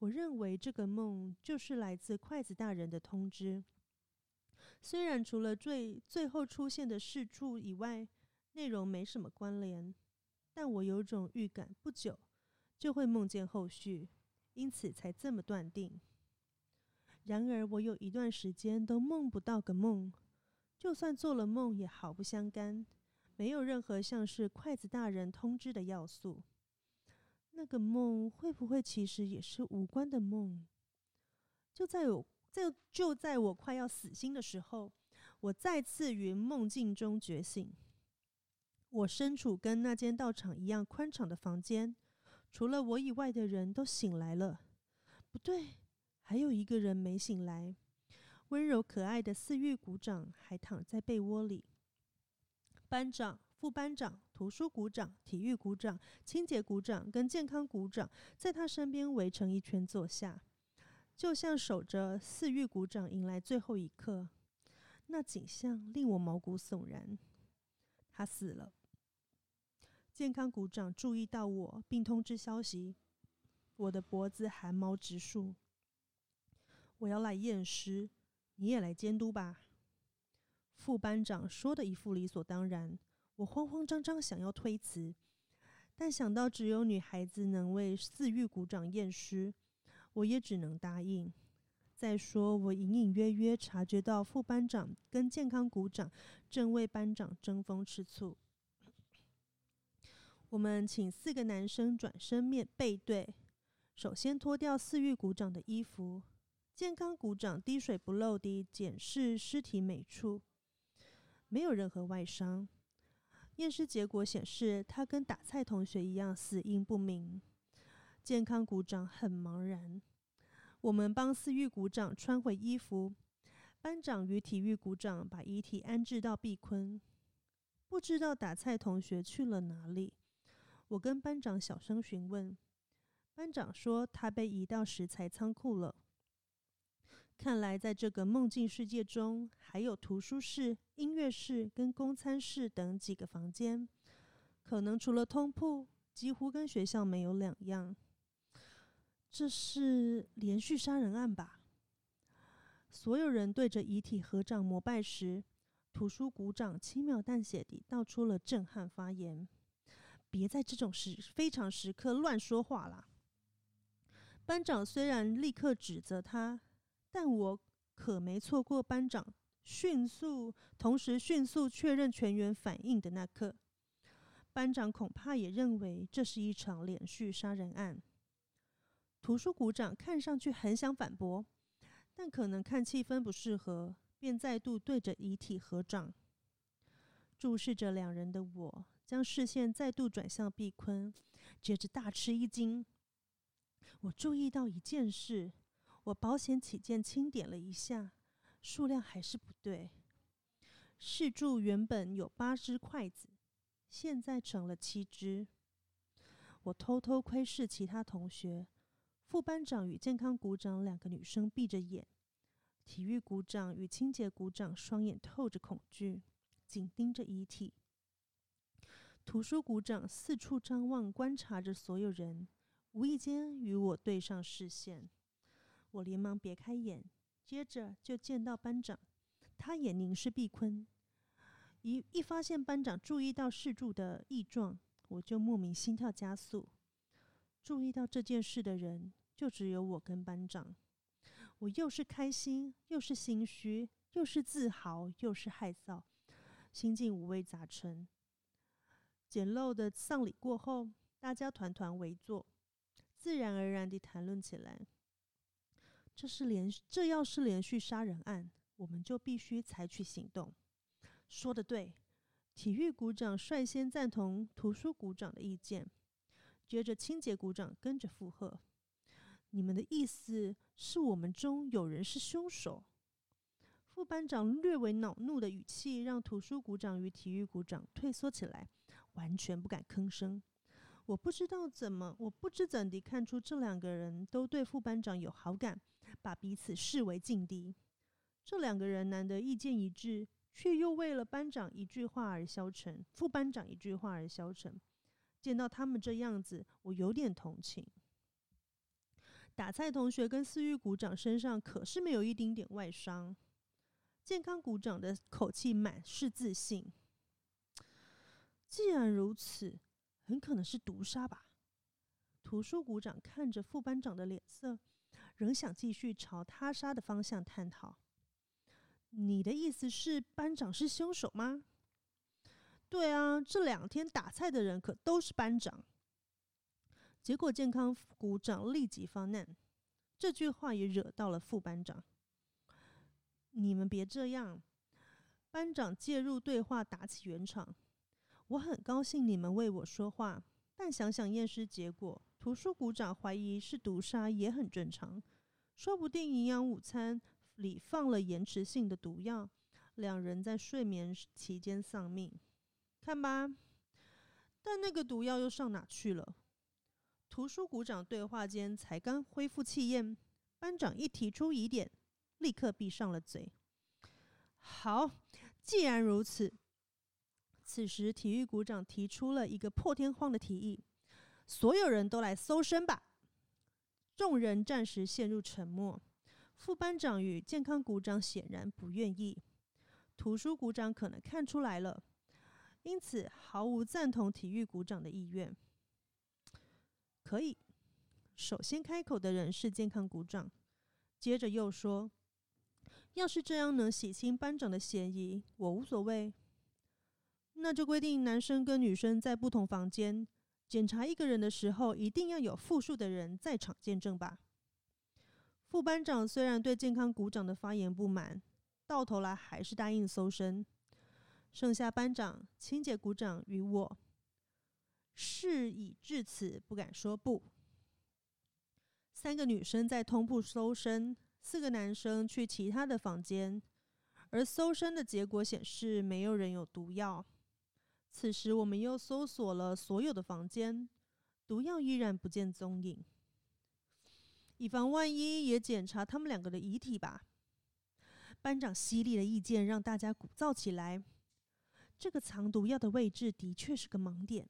Speaker 1: 我认为这个梦就是来自筷子大人的通知。虽然除了最最后出现的四处以外，内容没什么关联。但我有种预感，不久就会梦见后续，因此才这么断定。然而，我有一段时间都梦不到个梦，就算做了梦，也毫不相干，没有任何像是筷子大人通知的要素。那个梦会不会其实也是无关的梦？就在我在就在我快要死心的时候，我再次于梦境中觉醒。我身处跟那间道场一样宽敞的房间，除了我以外的人都醒来了。不对，还有一个人没醒来。温柔可爱的四玉鼓掌还躺在被窝里。班长、副班长、图书鼓掌、体育鼓掌、清洁鼓掌跟健康鼓掌在他身边围成一圈坐下，就像守着四玉鼓掌迎来最后一刻。那景象令我毛骨悚然。他死了。健康股长注意到我，并通知消息。我的脖子汗毛直竖。我要来验尸，你也来监督吧。副班长说的一副理所当然。我慌慌张张想要推辞，但想到只有女孩子能为四玉鼓掌验尸，我也只能答应。再说，我隐隐约约察觉到副班长跟健康股长正为班长争风吃醋。我们请四个男生转身面背对，首先脱掉四玉鼓掌的衣服。健康鼓掌滴水不漏地检视尸体每处，没有任何外伤。验尸结果显示，他跟打菜同学一样，死因不明。健康鼓掌很茫然。我们帮四玉鼓掌穿回衣服，班长与体育鼓掌把遗体安置到碧坤。不知道打菜同学去了哪里？我跟班长小声询问，班长说他被移到食材仓库了。看来在这个梦境世界中，还有图书室、音乐室跟公餐室等几个房间，可能除了通铺，几乎跟学校没有两样。这是连续杀人案吧？所有人对着遗体合掌膜拜时，图书股长轻描淡写地道出了震撼发言：“别在这种时非常时刻乱说话啦！”班长虽然立刻指责他，但我可没错过班长迅速同时迅速确认全员反应的那刻。班长恐怕也认为这是一场连续杀人案。图书股长看上去很想反驳，但可能看气氛不适合，便再度对着遗体合掌。注视着两人的我，将视线再度转向毕坤，接着大吃一惊。我注意到一件事，我保险起见轻点了一下，数量还是不对。试柱原本有八只筷子，现在成了七只。我偷偷窥视其他同学。副班长与健康股长两个女生闭着眼，体育股长与清洁股长双眼透着恐惧，紧盯着遗体。图书股长四处张望，观察着所有人，无意间与我对上视线。我连忙别开眼，接着就见到班长，他也凝视毕坤。一一发现班长注意到事主的异状，我就莫名心跳加速。注意到这件事的人。就只有我跟班长，我又是开心，又是心虚，又是自豪，又是害臊，心境五味杂陈。简陋的丧礼过后，大家团团围坐，自然而然地谈论起来。这是连这要是连续杀人案，我们就必须采取行动。说的对，体育股长率先赞同图书股长的意见，接着清洁股长跟着附和。你们的意思是我们中有人是凶手？副班长略为恼怒的语气让图书股长与体育股长退缩起来，完全不敢吭声。我不知道怎么，我不知怎地看出这两个人都对副班长有好感，把彼此视为劲敌。这两个人难得意见一致，却又为了班长一句话而消沉，副班长一句话而消沉。见到他们这样子，我有点同情。打菜同学跟思玉鼓掌身上可是没有一丁点外伤。健康鼓掌的口气满是自信。既然如此，很可能是毒杀吧。图书股长看着副班长的脸色，仍想继续朝他杀的方向探讨。你的意思是班长是凶手吗？对啊，这两天打菜的人可都是班长。结果健康股长立即发难，这句话也惹到了副班长。你们别这样，班长介入对话，打起圆场。我很高兴你们为我说话，但想想验尸结果，图书股长怀疑是毒杀也很正常。说不定营养午餐里放了延迟性的毒药，两人在睡眠期间丧命。看吧，但那个毒药又上哪去了？图书股长对话间才刚恢复气焰，班长一提出疑点，立刻闭上了嘴。好，既然如此，此时体育股长提出了一个破天荒的提议：所有人都来搜身吧。众人暂时陷入沉默。副班长与健康股长显然不愿意，图书股长可能看出来了，因此毫无赞同体育股长的意愿。可以。首先开口的人是健康股长，接着又说：“要是这样能洗清班长的嫌疑，我无所谓。那就规定男生跟女生在不同房间检查一个人的时候，一定要有复数的人在场见证吧。”副班长虽然对健康股长的发言不满，到头来还是答应搜身。剩下班长、清洁股长与我，事已至此，不敢说不。三个女生在通铺搜身，四个男生去其他的房间，而搜身的结果显示没有人有毒药。此时我们又搜索了所有的房间，毒药依然不见踪影。以防万一，也检查他们两个的遗体吧。班长犀利的意见让大家鼓噪起来。这个藏毒药的位置的确是个盲点，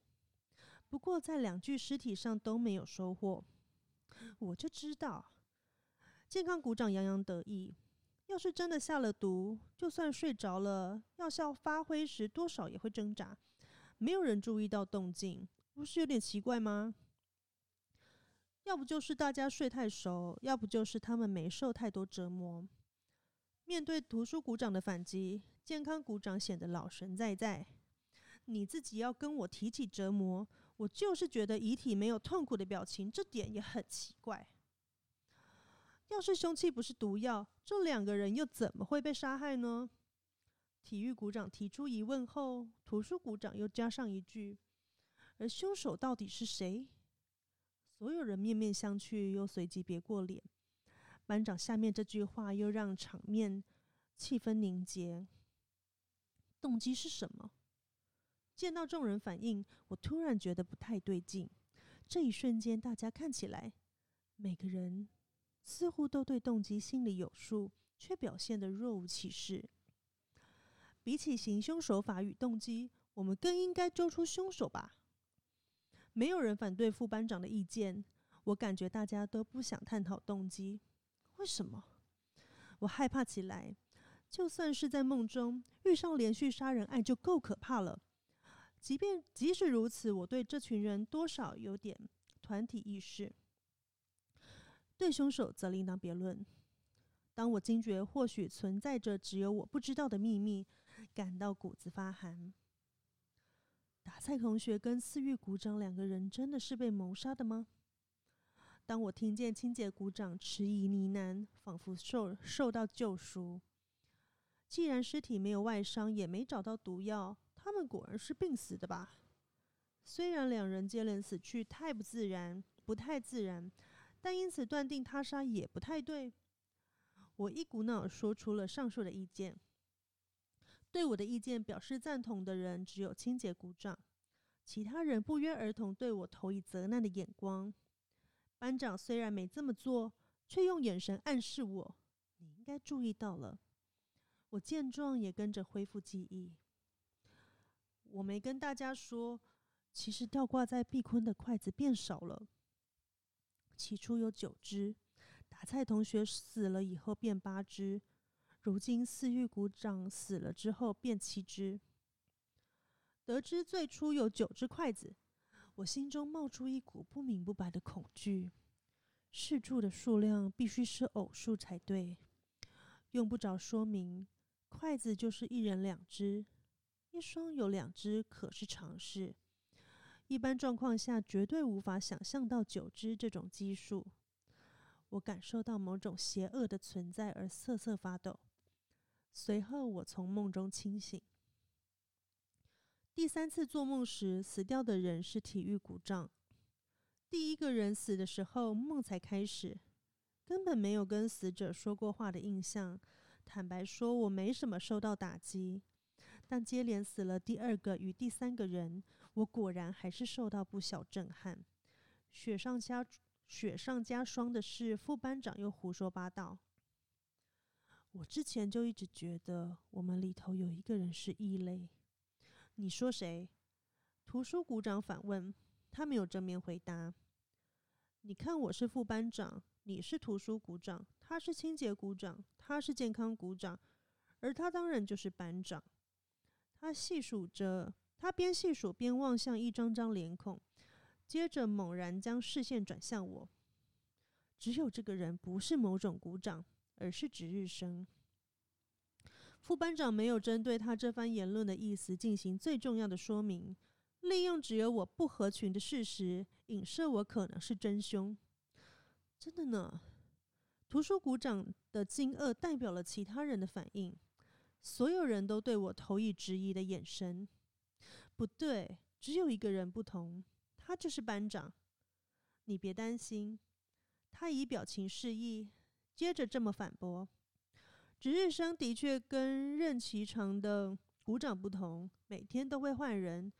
Speaker 1: 不过在两具尸体上都没有收获。我就知道，健康股长洋洋得意。要是真的下了毒，就算睡着了，药效发挥时多少也会挣扎。没有人注意到动静，不是有点奇怪吗？要不就是大家睡太熟，要不就是他们没受太多折磨。面对图书股长的反击。健康股长显得老神在在，你自己要跟我提起折磨，我就是觉得遗体没有痛苦的表情，这点也很奇怪。要是凶器不是毒药，这两个人又怎么会被杀害呢？体育股长提出疑问后，图书股长又加上一句：“而凶手到底是谁？”所有人面面相觑，又随即别过脸。班长下面这句话又让场面气氛凝结。动机是什么？见到众人反应，我突然觉得不太对劲。这一瞬间，大家看起来每个人似乎都对动机心里有数，却表现得若无其事。比起行凶手法与动机，我们更应该揪出凶手吧。没有人反对副班长的意见。我感觉大家都不想探讨动机。为什么？我害怕起来。就算是在梦中遇上连续杀人案就够可怕了，即便即使如此，我对这群人多少有点团体意识。对凶手则另当别论。当我惊觉或许存在着只有我不知道的秘密，感到骨子发寒。打菜同学跟四玉股长两个人真的是被谋杀的吗？当我听见清洁股长迟疑呢喃，仿佛受受到救赎。既然尸体没有外伤，也没找到毒药，他们果然是病死的吧？虽然两人接连死去太不自然，不太自然，但因此断定他杀也不太对。我一股脑说出了上述的意见。对我的意见表示赞同的人只有清洁股长，其他人不约而同对我投以责难的眼光。班长虽然没这么做，却用眼神暗示我：“你应该注意到了。”我见状也跟着恢复记忆。我没跟大家说，其实吊挂在壁坤的筷子变少了。起初有九只，打菜同学死了以后变八只，如今四玉股长死了之后变七只。得知最初有九只筷子，我心中冒出一股不明不白的恐惧。试柱的数量必须是偶数才对，用不着说明。筷子就是一人两只，一双有两只可是常事。一般状况下绝对无法想象到九只这种基数。我感受到某种邪恶的存在而瑟瑟发抖。随后我从梦中清醒。第三次做梦时，死掉的人是体育股长。第一个人死的时候，梦才开始，根本没有跟死者说过话的印象。坦白说，我没什么受到打击，但接连死了第二个与第三个人，我果然还是受到不小震撼。雪上加雪上加霜的是，副班长又胡说八道。我之前就一直觉得我们里头有一个人是异类。你说谁？图书股长反问。他没有正面回答。你看，我是副班长，你是图书股长。他是清洁股长，他是健康股长，而他当然就是班长。他细数着，他边细数边望向一张张脸孔，接着猛然将视线转向我。只有这个人不是某种股长，而是值日生。副班长没有针对他这番言论的意思进行最重要的说明，利用只有我不合群的事实，影射我可能是真凶。真的呢？图书股长的惊愕代表了其他人的反应，所有人都对我投以质疑的眼神。不对，只有一个人不同，他就是班长。你别担心。他以表情示意，接着这么反驳：“值日生的确跟任期长的股长不同，每天都会换人。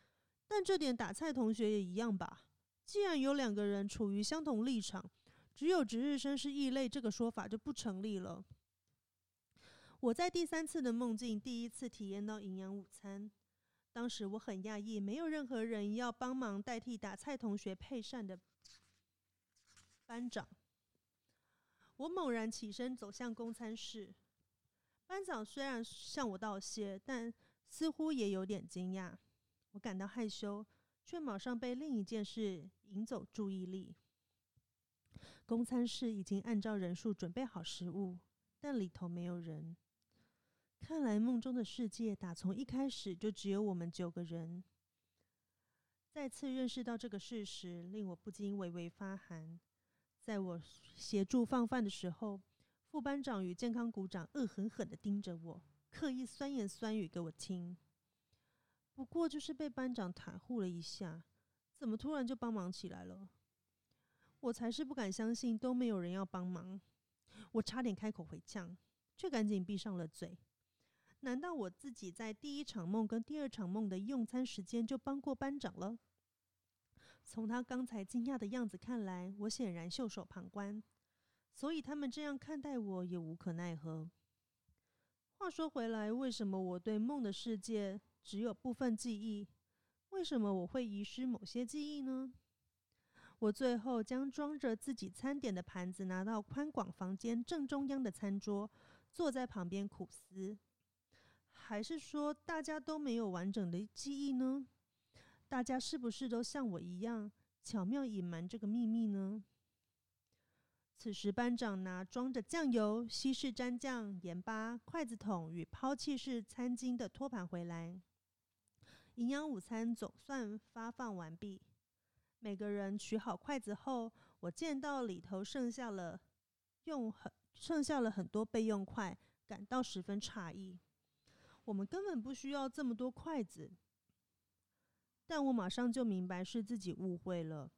Speaker 1: 但这点打菜同学也一样吧？既然有两个人处于相同立场，只有值日生是异类，这个说法就不成立了。”我在第三次的梦境第一次体验到营养午餐，当时我很讶异，没有任何人要帮忙代替打菜同学配膳的班长。我猛然起身走向公餐室，班长虽然向我道谢，但似乎也有点惊讶。我感到害羞，却马上被另一件事引走注意力。公餐室已经按照人数准备好食物，但里头没有人。看来梦中的世界打从一开始就只有我们九个人。再次认识到这个事实，令我不禁微微发寒。在我协助放饭的时候，副班长与健康股长恶狠狠的盯着我，刻意酸言酸语给我听。不过就是被班长袒护了一下，怎么突然就帮忙起来了？我才是不敢相信，都没有人要帮忙。我差点开口回呛，却赶紧闭上了嘴。难道我自己在第一场梦跟第二场梦的用餐时间就帮过班长了？从他刚才惊讶的样子看来，我显然袖手旁观，所以他们这样看待我也无可奈何。话说回来，为什么我对梦的世界只有部分记忆？为什么我会遗失某些记忆呢？我最后将装着自己餐点的盘子拿到宽广房间正中央的餐桌，坐在旁边苦思。还是说，大家都没有完整的记忆呢？大家是不是都像我一样巧妙隐瞒这个秘密呢？此时，班长拿装着酱油、西式蘸酱、盐巴、筷子筒与抛弃式餐巾的托盘回来。营养午餐总算发放完毕，每个人取好筷子后，我见到里头剩下了用很剩下了很多备用筷，感到十分诧异。我们根本不需要这么多筷子。但我马上就明白是自己误会了。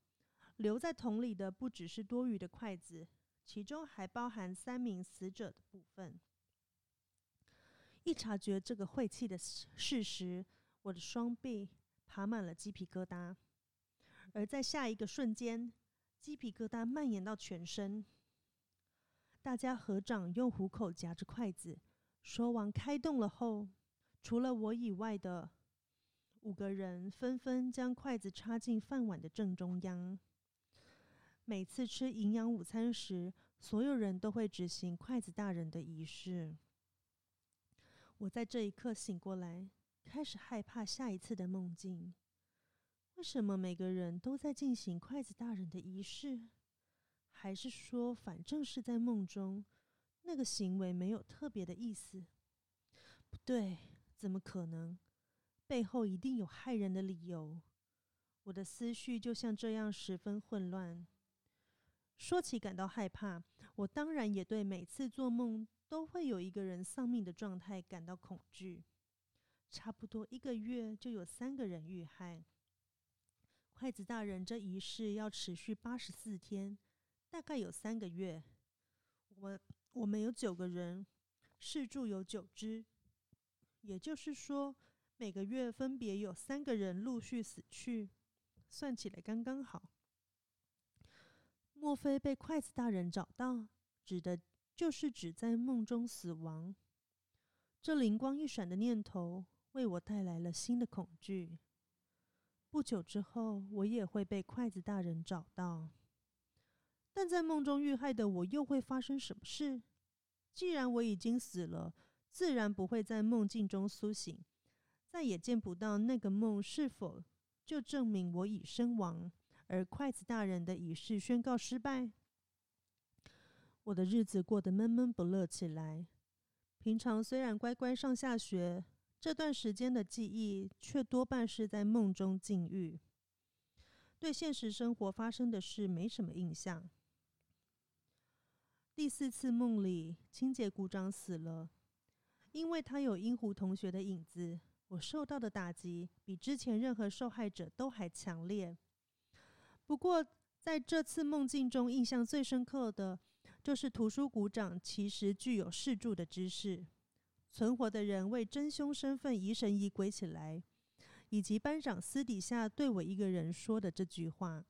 Speaker 1: 留在桶里的不只是多余的筷子，其中还包含三名死者的部分。一察觉这个晦气的事实，我的双臂爬满了鸡皮疙瘩，而在下一个瞬间，鸡皮疙瘩蔓延到全身。大家合掌用虎口夹着筷子，说完开动了后，除了我以外的。五个人纷纷将筷子插进饭碗的正中央。每次吃营养午餐时，所有人都会执行筷子大人的仪式。我在这一刻醒过来，开始害怕下一次的梦境。为什么每个人都在进行筷子大人的仪式？还是说，反正是在梦中，那个行为没有特别的意思？不对，怎么可能？背后一定有害人的理由，我的思绪就像这样十分混乱。说起感到害怕，我当然也对每次做梦都会有一个人丧命的状态感到恐惧。差不多一个月就有三个人遇害。筷子大人这仪式要持续八十四天，大概有三个月。我我们有九个人，四柱有九只，也就是说。每个月分别有三个人陆续死去，算起来刚刚好。莫非被筷子大人找到，指的就是指在梦中死亡？这灵光一闪的念头为我带来了新的恐惧。不久之后，我也会被筷子大人找到，但在梦中遇害的我又会发生什么事？既然我已经死了，自然不会在梦境中苏醒。再也见不到那个梦，是否就证明我已身亡，而筷子大人的仪式宣告失败。我的日子过得闷闷不乐起来。平常虽然乖乖上下学，这段时间的记忆却多半是在梦中境遇，对现实生活发生的事没什么印象。第四次梦里，清洁股长死了，因为他有英湖同学的影子。我受到的打击比之前任何受害者都还强烈。不过，在这次梦境中，印象最深刻的就是图书股长其实具有视著的知识，存活的人为真凶身份疑神疑鬼起来，以及班长私底下对我一个人说的这句话。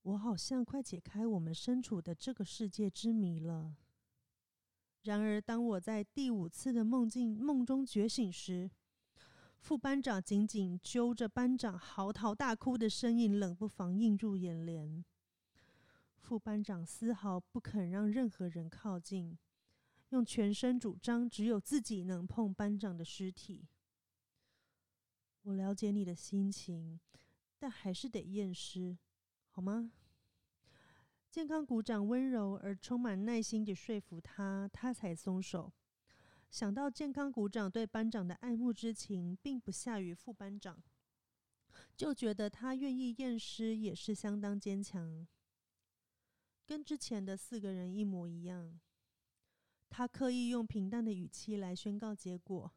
Speaker 1: 我好像快解开我们身处的这个世界之谜了。然而，当我在第五次的梦境梦中觉醒时，副班长紧紧揪着班长，嚎啕大哭的身影冷不防映入眼帘。副班长丝毫不肯让任何人靠近，用全身主张只有自己能碰班长的尸体。我了解你的心情，但还是得验尸。好吗？健康股长温柔而充满耐心地说服他，他才松手。想到健康股长对班长的爱慕之情并不下于副班长，就觉得他愿意验尸也是相当坚强，跟之前的四个人一模一样。他刻意用平淡的语气来宣告结果，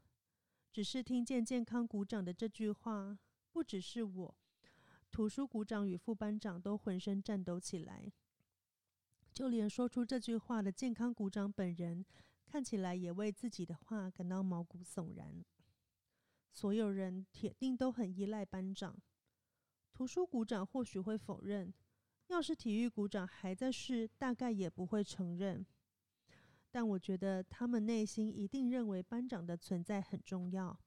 Speaker 1: 只是听见健康股长的这句话，不只是我。图书股长与副班长都浑身颤抖起来，就连说出这句话的健康股长本人，看起来也为自己的话感到毛骨悚然。所有人铁定都很依赖班长。图书股长或许会否认，要是体育股长还在世，大概也不会承认。但我觉得他们内心一定认为班长的存在很重要。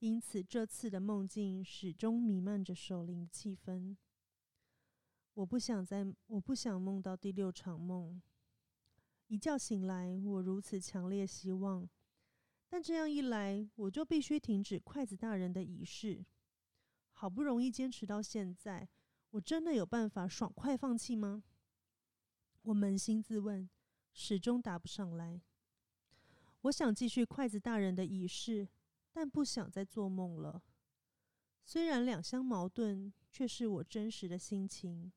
Speaker 1: 因此，这次的梦境始终弥漫着守灵的气氛。我不想再，我不想梦到第六场梦。一觉醒来，我如此强烈希望，但这样一来，我就必须停止筷子大人的仪式。好不容易坚持到现在，我真的有办法爽快放弃吗？我扪心自问，始终答不上来。我想继续筷子大人的仪式。但不想再做梦了。虽然两相矛盾，却是我真实的心情。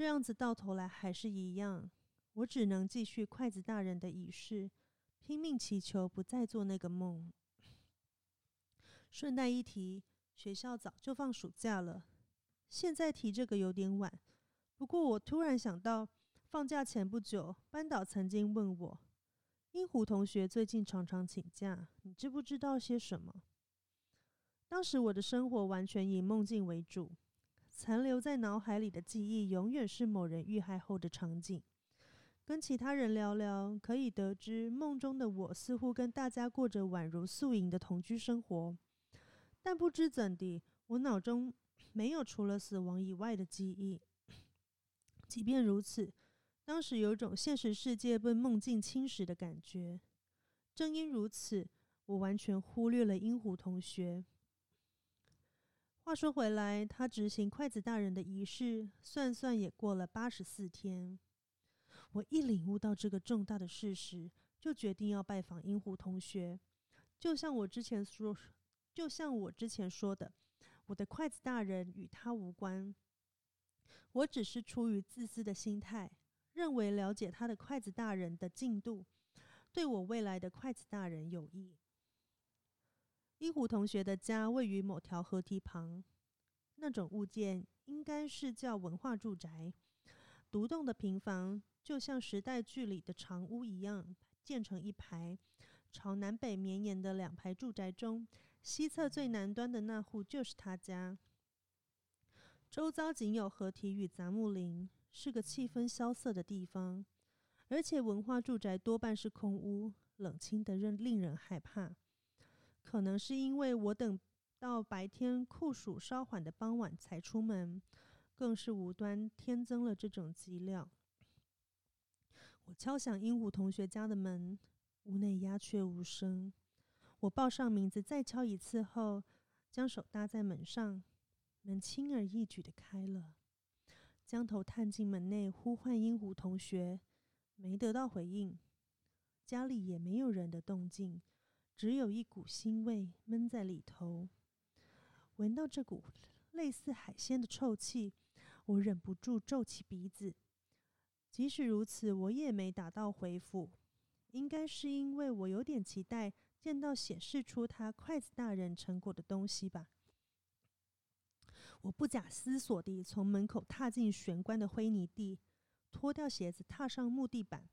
Speaker 1: 这样子到头来还是一样，我只能继续筷子大人的仪式，拼命祈求不再做那个梦。顺带一提，学校早就放暑假了，现在提这个有点晚。不过我突然想到，放假前不久，班导曾经问我。英虎同学最近常常请假，你知不知道些什么？当时我的生活完全以梦境为主，残留在脑海里的记忆永远是某人遇害后的场景。跟其他人聊聊，可以得知梦中的我似乎跟大家过着宛如宿营的同居生活。但不知怎的，我脑中没有除了死亡以外的记忆。即便如此。当时有种现实世界被梦境侵蚀的感觉。正因如此，我完全忽略了英虎同学。话说回来，他执行筷子大人的仪式，算算也过了八十四天。我一领悟到这个重大的事实，就决定要拜访英虎同学。就像我之前说，就像我之前说的，我的筷子大人与他无关。我只是出于自私的心态。认为了解他的筷子大人的进度，对我未来的筷子大人有益。一虎同学的家位于某条河堤旁，那种物件应该是叫文化住宅。独栋的平房就像时代剧里的长屋一样，建成一排，朝南北绵延的两排住宅中，西侧最南端的那户就是他家。周遭仅有河堤与杂木林。是个气氛萧瑟的地方，而且文化住宅多半是空屋，冷清的令令人害怕。可能是因为我等到白天酷暑稍缓的傍晚才出门，更是无端添增了这种基料。我敲响鹦鹉同学家的门，屋内鸦雀无声。我报上名字，再敲一次后，将手搭在门上，门轻而易举的开了，将头探进门内，呼唤鹦鹉同学，没得到回应。家里也没有人的动静，只有一股腥味闷在里头。闻到这股类似海鲜的臭气，我忍不住皱起鼻子。即使如此，我也没打到回府。应该是因为我有点期待见到显示出他筷子大人成果的东西吧。我不假思索地从门口踏进玄关的灰泥地，脱掉鞋子，踏上木地板，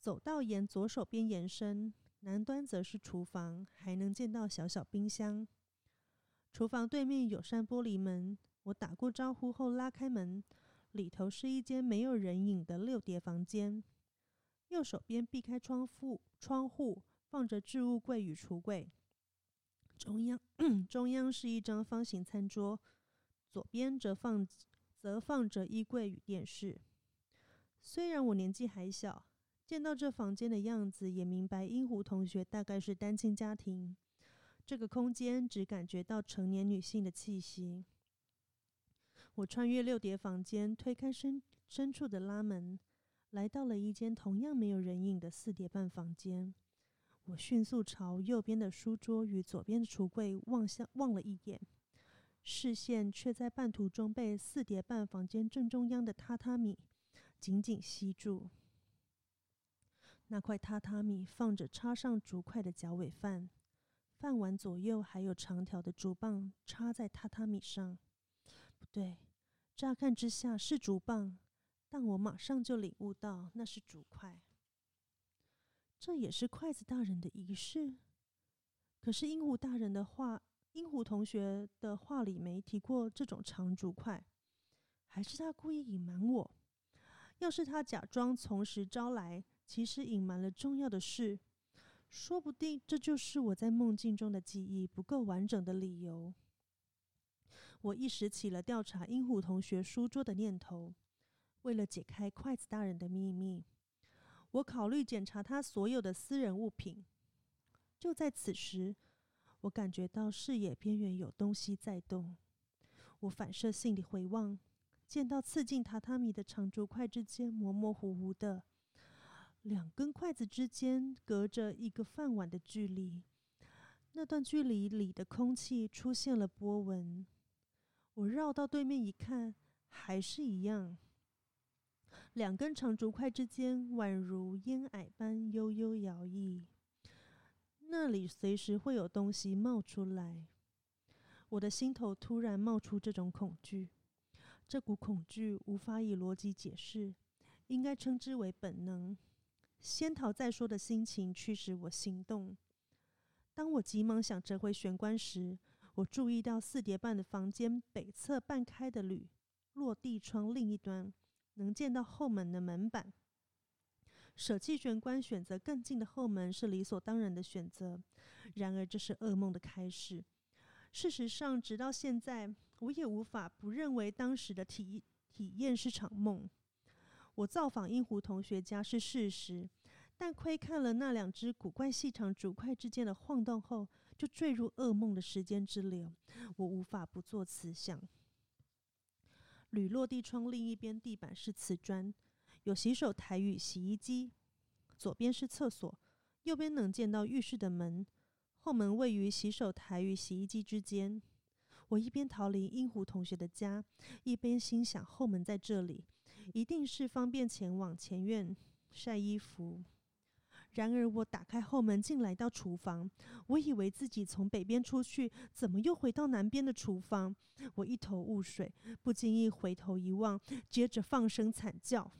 Speaker 1: 走到沿左手边延伸，南端则是厨房，还能见到小小冰箱。厨房对面有扇玻璃门，我打过招呼后拉开门，里头是一间没有人影的六叠房间。右手边避开窗户，窗户放着置物柜与橱柜，中央 [clears throat] 中央是一张方形餐桌，左边则放则放着衣柜与电视。虽然我年纪还小，见到这房间的样子，也明白英湖同学大概是单亲家庭。这个空间只感觉到成年女性的气息。我穿越六叠房间，推开深深处的拉门。来到了一间同样没有人影的四叠半房间，我迅速朝右边的书桌与左边的橱柜望向望了一眼，视线却在半途中被四叠半房间正中央的榻榻米紧紧吸住。那块榻榻米放着插上竹筷的脚尾饭，饭碗左右还有长条的竹棒插在榻榻米上。不对，乍看之下是竹棒。但我马上就领悟到，那是竹筷。这也是筷子大人的仪式。可是鹦鹉大人的话，鹦鹉同学的话里没提过这种长竹筷，还是他故意隐瞒我？要是他假装从实招来，其实隐瞒了重要的事，说不定这就是我在梦境中的记忆不够完整的理由。我一时起了调查鹦鹉同学书桌的念头。为了解开筷子大人的秘密，我考虑检查他所有的私人物品。就在此时，我感觉到视野边缘有东西在动。我反射性地回望，见到刺进榻榻米的长竹筷之间模模糊糊的两根筷子之间隔着一个饭碗的距离。那段距离里的空气出现了波纹。我绕到对面一看，还是一样。两根长竹筷之间宛如烟霭般悠悠摇曳，那里随时会有东西冒出来。我的心头突然冒出这种恐惧，这股恐惧无法以逻辑解释，应该称之为本能。先逃再说的心情驱使我行动。当我急忙想折回玄关时，我注意到四叠半的房间北侧半开的铝落地窗另一端。能见到后门的门板，舍弃玄关，选择更近的后门是理所当然的选择。然而，这是噩梦的开始。事实上，直到现在，我也无法不认为当时的体体验是场梦。我造访鹦鹉同学家是事实，但窥看了那两只古怪细长竹筷之间的晃动后，就坠入噩梦的时间之流。我无法不做此想。铝落地窗另一边地板是瓷砖，有洗手台与洗衣机。左边是厕所，右边能见到浴室的门。后门位于洗手台与洗衣机之间。我一边逃离鹦鹉同学的家，一边心想：后门在这里，一定是方便前往前院晒衣服。然而，我打开后门进来到厨房，我以为自己从北边出去，怎么又回到南边的厨房？我一头雾水，不经意回头一望，接着放声惨叫。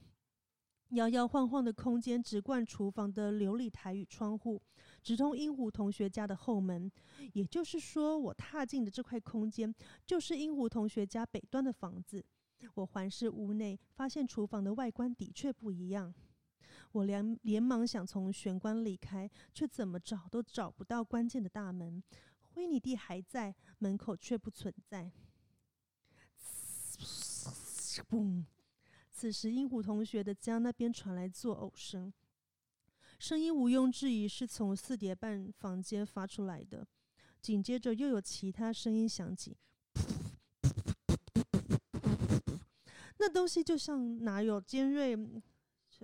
Speaker 1: 摇摇晃晃的空间直贯厨房的琉璃台与窗户，直通鹦鹉同学家的后门。也就是说，我踏进的这块空间，就是鹦鹉同学家北端的房子。我环视屋内，发现厨房的外观的确不一样。我连连忙想从玄关离开，却怎么找都找不到关键的大门。灰泥地还在，门口却不存在。嘣！此时，鹦鹉同学的家那边传来作呕声，声音毋庸置疑是从四叠半房间发出来的。紧接着，又有其他声音响起，那东西就像拿有尖锐、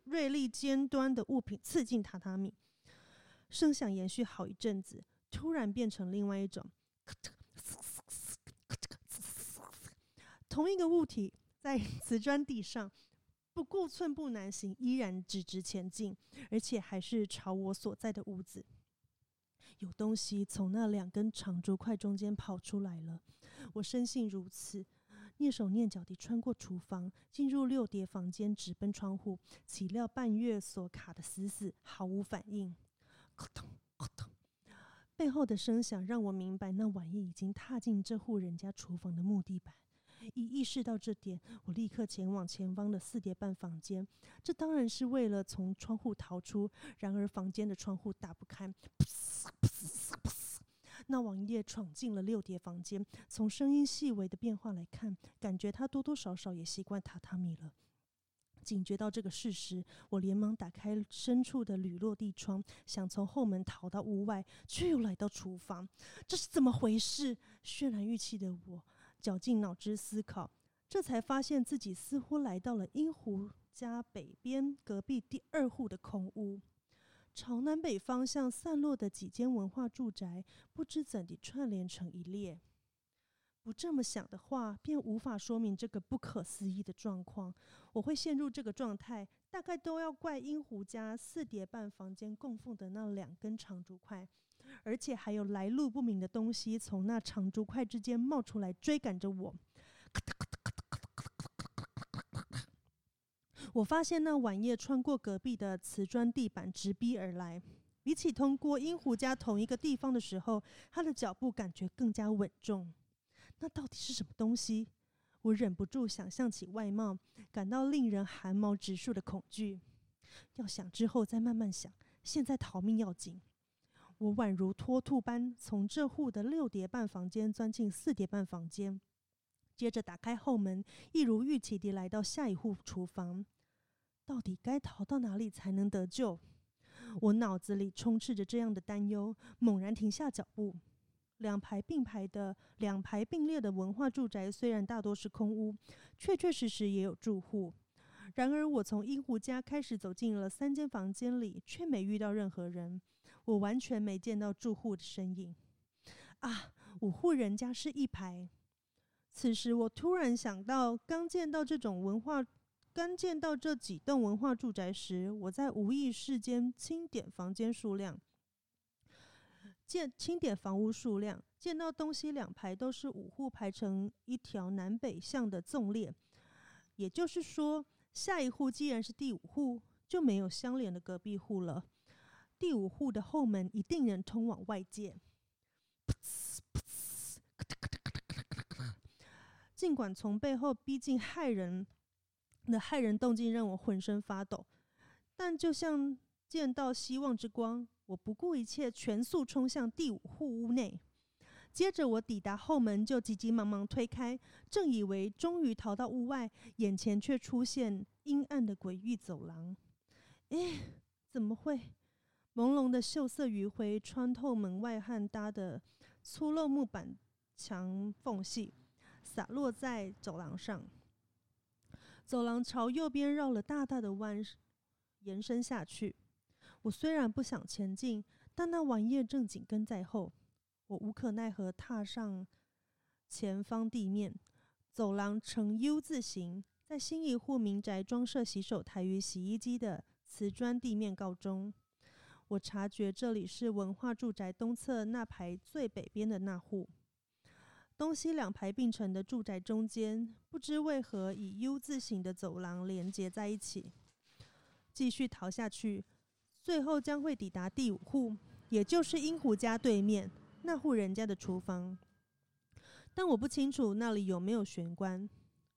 Speaker 1: 锐利尖端的物品刺进榻榻米，声响延续好一阵子，突然变成另外一种。同一个物体在 [laughs] 瓷砖地上不顾寸步难行，依然直直前进，而且还是朝我所在的屋子。有东西从那两根长竹块中间跑出来了，我深信如此，蹑手蹑脚地穿过厨房，进入六叠房间，直奔窗户，岂料半月锁卡得死死，毫无反应。咯噔咯噔，背后的声响让我明白，那玩意已经踏进这户人家厨房的木地板。一意识到这点，我立刻前往前方的四叠半房间。这当然是为了从窗户逃出。然而房间的窗户打不开，那王爷闯进了六叠房间。从声音细微的变化来看，感觉他多多少少也习惯榻榻米了。警觉到这个事实，我连忙打开深处的铝落地窗，想从后门逃到屋外，却又来到厨房。这是怎么回事？渲然欲泣的我。绞尽脑汁思考，这才发现自己似乎来到了英湖家北边隔壁第二户的空屋。朝南北方向散落的几间文化住宅，不知怎地串联成一列。不这么想的话，便无法说明这个不可思议的状况。我会陷入这个状态，大概都要怪英湖家四叠半房间供奉的那两根长竹块。而且还有来路不明的东西从那长竹块之间冒出来，追赶着我。我发现那晚夜穿过隔壁的瓷砖地板直逼而来，比起通过英虎家同一个地方的时候，他的脚步感觉更加稳重。那到底是什么东西？我忍不住想象起外貌，感到令人寒毛直竖的恐惧。要想之后再慢慢想，现在逃命要紧。我宛如脱兔般从这户的六叠半房间钻进四叠半房间，接着打开后门，一如预期地来到下一户厨房。到底该逃到哪里才能得救？我脑子里充斥着这样的担忧，猛然停下脚步。两排并排的、两排并列的文化住宅虽然大多是空屋，确确实实也有住户。然而，我从一户家开始走进了三间房间里，却没遇到任何人。我完全没见到住户的身影。啊，五户人家是一排。此时，我突然想到，刚见到这种文化，刚见到这几栋文化住宅时，我在无意识间清点房间数量，见清点房屋数量，见到东西两排都是五户排成一条南北向的纵列。也就是说，下一户既然是第五户，就没有相连的隔壁户了。第五户的后门一定能通往外界。尽管从背后逼近骇人的骇人动静让我浑身发抖，但就像见到希望之光，我不顾一切，全速冲向第五户屋内。接着我抵达后门，就急急忙忙推开，正以为终于逃到屋外，眼前却出现阴暗的诡异走廊。哎，怎么会？朦胧的锈色余晖穿透门外汉搭的粗陋木板墙缝隙，洒落在走廊上。走廊朝右边绕了大大的弯，延伸下去。我虽然不想前进，但那玩意正紧跟在后。我无可奈何，踏上前方地面。走廊呈 U 字形，在新一户民宅装设洗手台与洗衣机的瓷砖地面告终。我察觉这里是文化住宅东侧那排最北边的那户，东西两排并成的住宅中间，不知为何以 U 字形的走廊连接在一起。继续逃下去，最后将会抵达第五户，也就是英虎家对面那户人家的厨房。但我不清楚那里有没有玄关。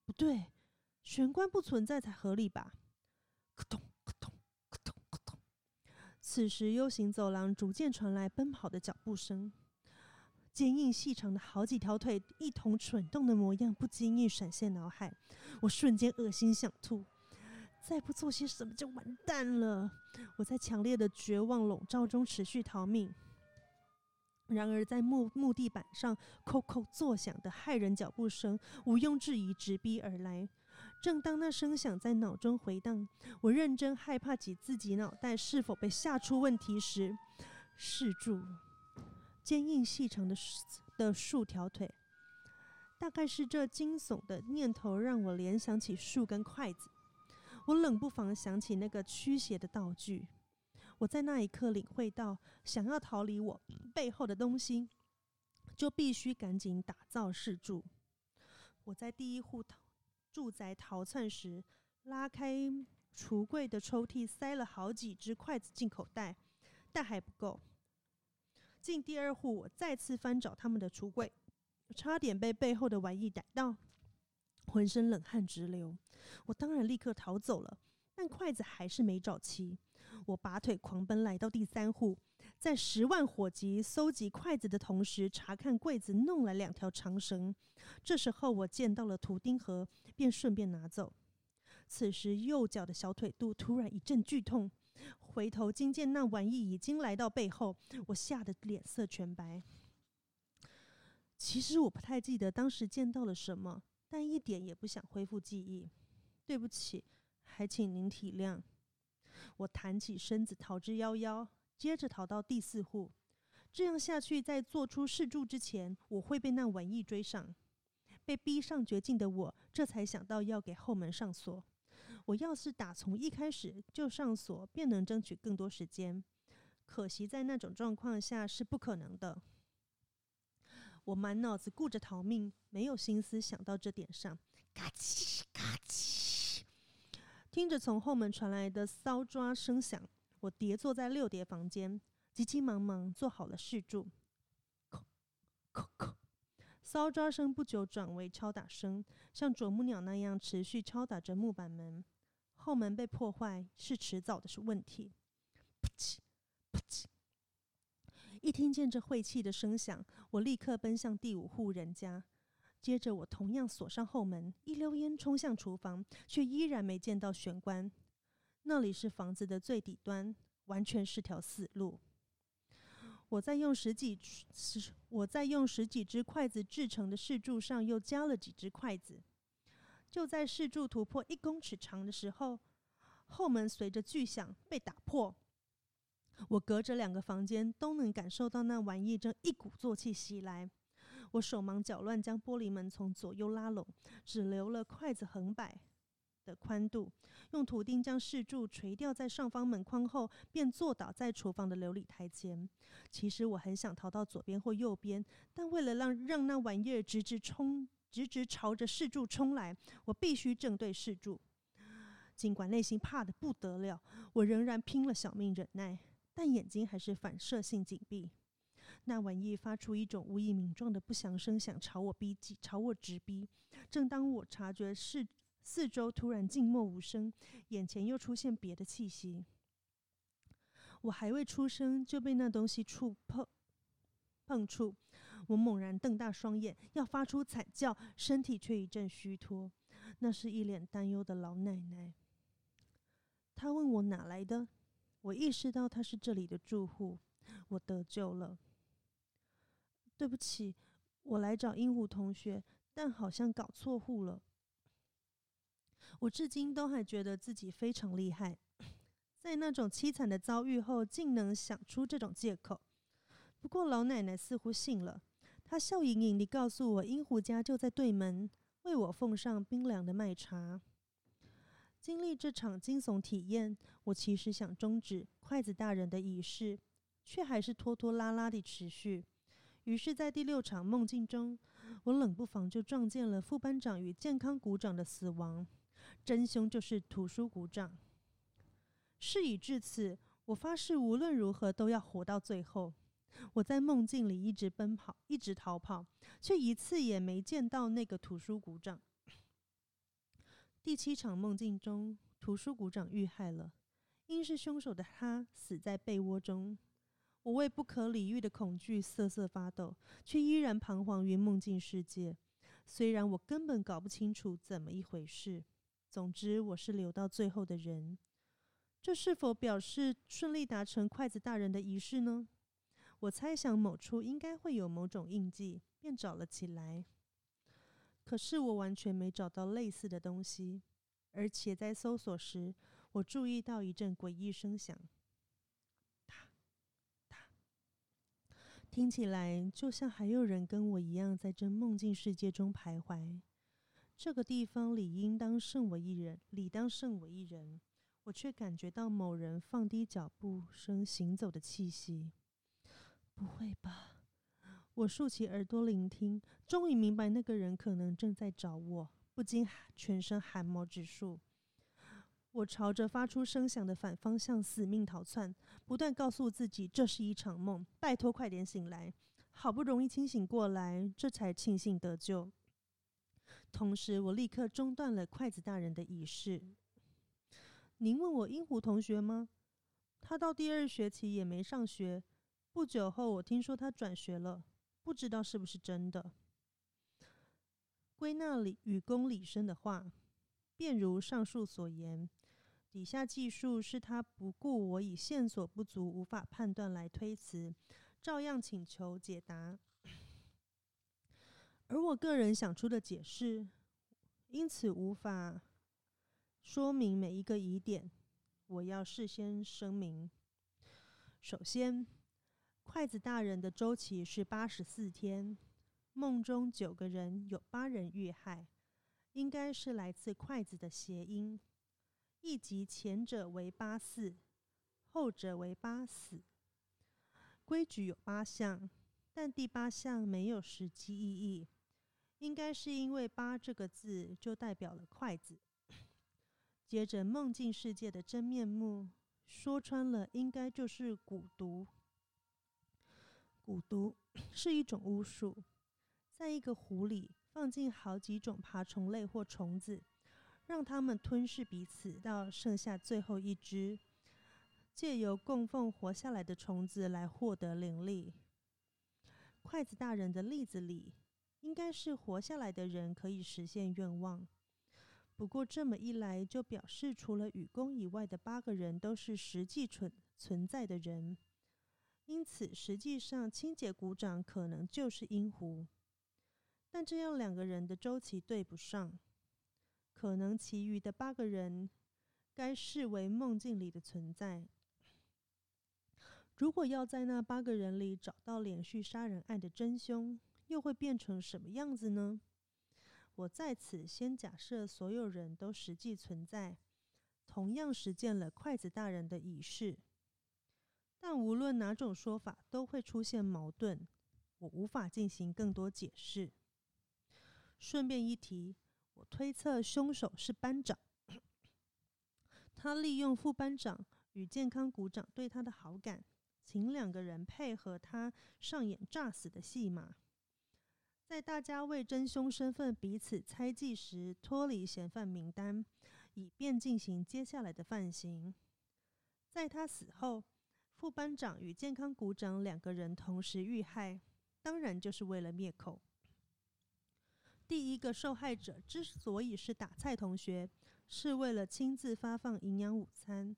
Speaker 1: 不对，玄关不存在才合理吧？咯咚。此时，U 型走廊逐渐传来奔跑的脚步声，坚硬细长的好几条腿一同蠢动的模样不经意闪现脑海，我瞬间恶心想吐。再不做些什么就完蛋了！我在强烈的绝望笼罩中持续逃命。然而，在木木地板上叩叩作响的骇人脚步声毋庸置疑直逼而来。正当那声响在脑中回荡，我认真害怕起自己脑袋是否被吓出问题时，试住坚硬细长的的数条腿。大概是这惊悚的念头让我联想起树根筷子，我冷不防想起那个驱邪的道具。我在那一刻领会到，想要逃离我背后的东西，就必须赶紧打造事柱。我在第一户住宅逃窜时，拉开橱柜的抽屉，塞了好几只筷子进口袋，但还不够。进第二户，我再次翻找他们的橱柜。差点被背后的玩意逮到，浑身冷汗直流。我当然立刻逃走了，但筷子还是没找齐。我拔腿狂奔来到第三户，在十万火急搜集筷子的同时，查看柜子，弄了两条长绳。这时候我见到了图钉盒，便顺便拿走。此时右脚的小腿肚突然一阵剧痛，回头惊见那玩意已经来到背后，我吓得脸色全白。其实我不太记得当时见到了什么，但一点也不想恢复记忆。对不起，还请您体谅。我弹起身子逃之夭夭，接着逃到第四户。这样下去，在做出试住之前，我会被那玩意追上。被逼上绝境的我，这才想到要给后门上锁。我要是打从一开始就上锁，便能争取更多时间。可惜在那种状况下是不可能的。我满脑子顾着逃命，没有心思想到这点上。嘎叽嘎叽，听着从后门传来的搔抓声响，我叠坐在六叠房间，急急忙忙做好了试住。叩叩叩，搔抓声不久转为敲打声，像啄木鸟那样持续敲打着木板门。后门被破坏是迟早的是问题。噗叽噗叽。一听见这晦气的声响，我立刻奔向第五户人家。接着，我同样锁上后门，一溜烟冲向厨房，却依然没见到玄关。那里是房子的最底端，完全是条死路。我在用十几我在用十几只筷子制成的试柱上又加了几只筷子。就在试柱突破一公尺长的时候，后门随着巨响被打破。我隔着两个房间都能感受到那玩意正一鼓作气袭来。我手忙脚乱将玻璃门从左右拉拢，只留了筷子横摆的宽度。用图钉将试柱垂吊在上方门框后，便坐倒在厨房的琉璃台前。其实我很想逃到左边或右边，但为了让让那玩意儿直直冲、直直朝着饰柱冲来，我必须正对饰柱。尽管内心怕得不得了，我仍然拼了小命忍耐。但眼睛还是反射性紧闭。那玩意发出一种无以名状的不祥声响，朝我逼近，朝我直逼。正当我察觉四四周突然静默无声，眼前又出现别的气息，我还未出声就被那东西触碰碰触。我猛然瞪大双眼，要发出惨叫，身体却一阵虚脱。那是一脸担忧的老奶奶。她问我哪来的。我意识到她是这里的住户，我得救了。对不起，我来找鹦鹉同学，但好像搞错户了。我至今都还觉得自己非常厉害，在那种凄惨的遭遇后，竟能想出这种借口。不过老奶奶似乎信了，他笑盈盈地告诉我，鹦鹉家就在对门，为我奉上冰凉的麦茶。经历这场惊悚体验，我其实想终止筷子大人的仪式，却还是拖拖拉拉地持续。于是，在第六场梦境中，我冷不防就撞见了副班长与健康股长的死亡，真凶就是图书股长。事已至此，我发誓无论如何都要活到最后。我在梦境里一直奔跑，一直逃跑，却一次也没见到那个图书股长。第七场梦境中，图书股长遇害了，因是凶手的他死在被窝中。我为不可理喻的恐惧瑟瑟发抖，却依然彷徨于梦境世界。虽然我根本搞不清楚怎么一回事，总之我是留到最后的人。这是否表示顺利达成筷子大人的仪式呢？我猜想某处应该会有某种印记，便找了起来。可是我完全没找到类似的东西，而且在搜索时，我注意到一阵诡异声响，哒哒，听起来就像还有人跟我一样在这梦境世界中徘徊。这个地方理应当剩我一人，理当剩我一人，我却感觉到某人放低脚步声行走的气息。不会吧？我竖起耳朵聆听，终于明白那个人可能正在找我，不禁全身汗毛直竖。我朝着发出声响的反方向死命逃窜，不断告诉自己这是一场梦，拜托快点醒来。好不容易清醒过来，这才庆幸得救。同时，我立刻中断了筷子大人的仪式。您问我英虎同学吗？他到第二学期也没上学。不久后，我听说他转学了，不知道是不是真的。归纳里与公理生的话，便如上述所言。底下记述是他不顾我以线索不足无法判断来推辞，照样请求解答。而我个人想出的解释，因此无法说明每一个疑点。我要事先声明：首先，筷子大人的周期是八十四天，梦中九个人有八人遇害，应该是来自筷子的谐音，亦即前者为八四，后者为八死。规矩有八项，但第八项没有实际意义。应该是因为“八”这个字就代表了筷子。接着，梦境世界的真面目说穿了，应该就是蛊毒。蛊毒是一种巫术，在一个壶里放进好几种爬虫类或虫子，让它们吞噬彼此，到剩下最后一只，借由供奉活下来的虫子来获得灵力。筷子大人的例子里。应该是活下来的人可以实现愿望，不过这么一来，就表示除了雨公以外的八个人都是实际存存在的人，因此实际上清洁鼓掌可能就是音狐，但这样两个人的周期对不上，可能其余的八个人该视为梦境里的存在。如果要在那八个人里找到连续杀人案的真凶。又会变成什么样子呢？我在此先假设所有人都实际存在，同样实践了筷子大人的仪式。但无论哪种说法，都会出现矛盾，我无法进行更多解释。顺便一提，我推测凶手是班长，他利用副班长与健康股长对他的好感，请两个人配合他上演诈死的戏码。在大家为真凶身份彼此猜忌时，脱离嫌犯名单，以便进行接下来的犯行。在他死后，副班长与健康股长两个人同时遇害，当然就是为了灭口。第一个受害者之所以是打菜同学，是为了亲自发放营养午餐。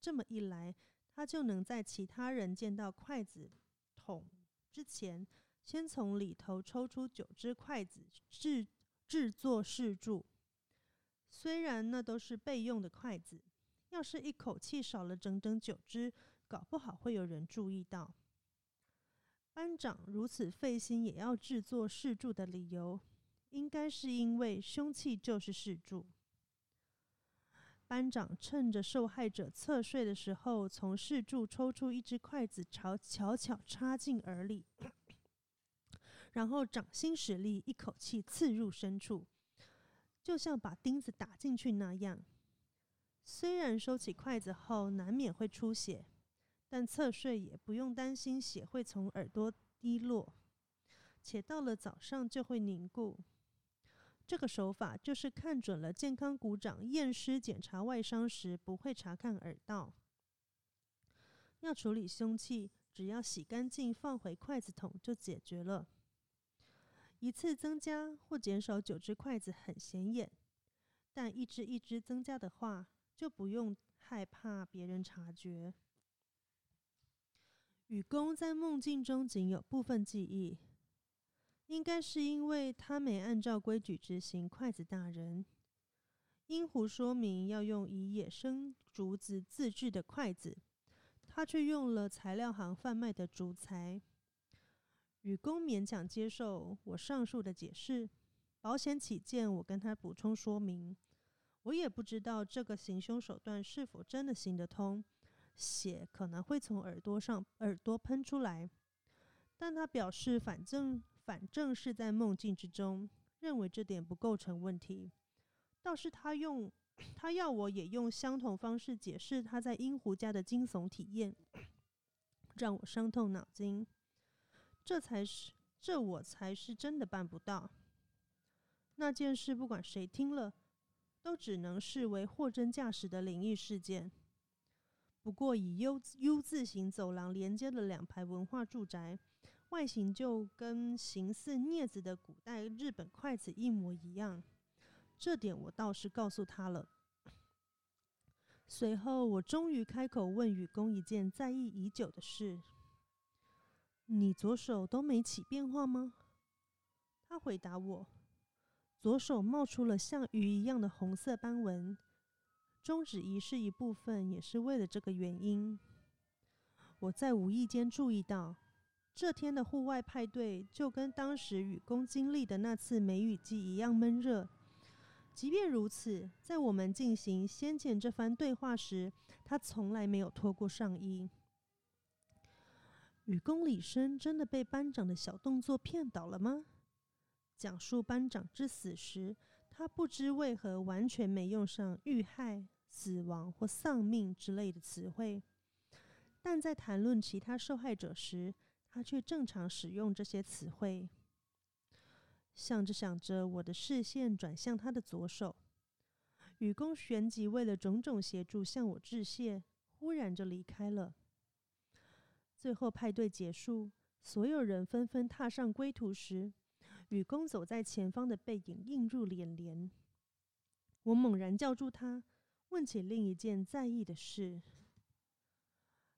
Speaker 1: 这么一来，他就能在其他人见到筷子桶之前。先从里头抽出九只筷子制制作试柱，虽然那都是备用的筷子，要是一口气少了整整九只，搞不好会有人注意到。班长如此费心也要制作试柱的理由，应该是因为凶器就是试柱。班长趁着受害者侧睡的时候，从试柱抽出一只筷子，朝巧巧插进耳里。然后掌心使力，一口气刺入深处，就像把钉子打进去那样。虽然收起筷子后难免会出血，但侧睡也不用担心血会从耳朵滴落，且到了早上就会凝固。这个手法就是看准了健康鼓掌验尸检查外伤时不会查看耳道。要处理凶器，只要洗干净放回筷子桶就解决了。一次增加或减少九只筷子很显眼，但一只一只增加的话，就不用害怕别人察觉。雨宫在梦境中仅有部分记忆，应该是因为他没按照规矩执行筷子大人。阴壶说明要用以野生竹子自制的筷子，他却用了材料行贩卖的竹材。雨公勉强接受我上述的解释，保险起见，我跟他补充说明。我也不知道这个行凶手段是否真的行得通，血可能会从耳朵上耳朵喷出来，但他表示反正反正是在梦境之中，认为这点不构成问题。倒是他用 [clears throat] 他要我也用相同方式解释他在阴湖家的惊悚体验，让我伤透脑筋。这才是这我才是真的办不到。那件事不管谁听了。都只能视为货真价实的灵异事件。不过，以 U U 字形走廊连接的两排文化住宅，外形就跟形似镊子的古代日本筷子一模一样，这点我倒是告诉他了。随后，我终于开口问雨公一件在意已久的事：“你左手都没起变化吗？”他回答我。左手冒出了像鱼一样的红色斑纹，终止仪式一部分也是为了这个原因。我在无意间注意到，这天的户外派对就跟当时雨公经历的那次梅雨季一样闷热。即便如此，在我们进行先前这番对话时，他从来没有脱过上衣。雨公李生真的被班长的小动作骗倒了吗？讲述班长之死时，他不知为何完全没用上遇害、死亡或丧命之类的词汇，但在谈论其他受害者时，他却正常使用这些词汇。想着想着，我的视线转向他的左手，雨公旋即为了种种协助向我致谢，忽然就离开了。最后派对结束，所有人纷纷踏上归途时。雨公走在前方的背影映入眼帘，我猛然叫住他，问起另一件在意的事：“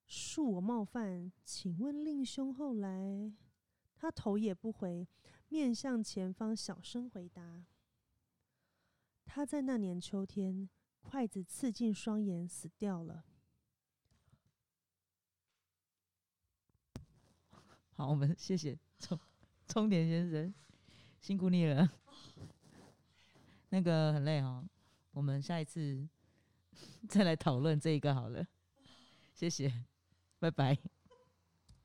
Speaker 1: 恕我冒犯，请问令兄后来？”他头也不回，面向前方，小声回答：“他在那年秋天，筷子刺进双眼，死掉了。[laughs] ”
Speaker 2: 好，我们谢谢充充点先生。辛苦你了，[laughs] 那个很累哈，我们下一次 [laughs] 再来讨论这一个好了，谢谢，拜拜。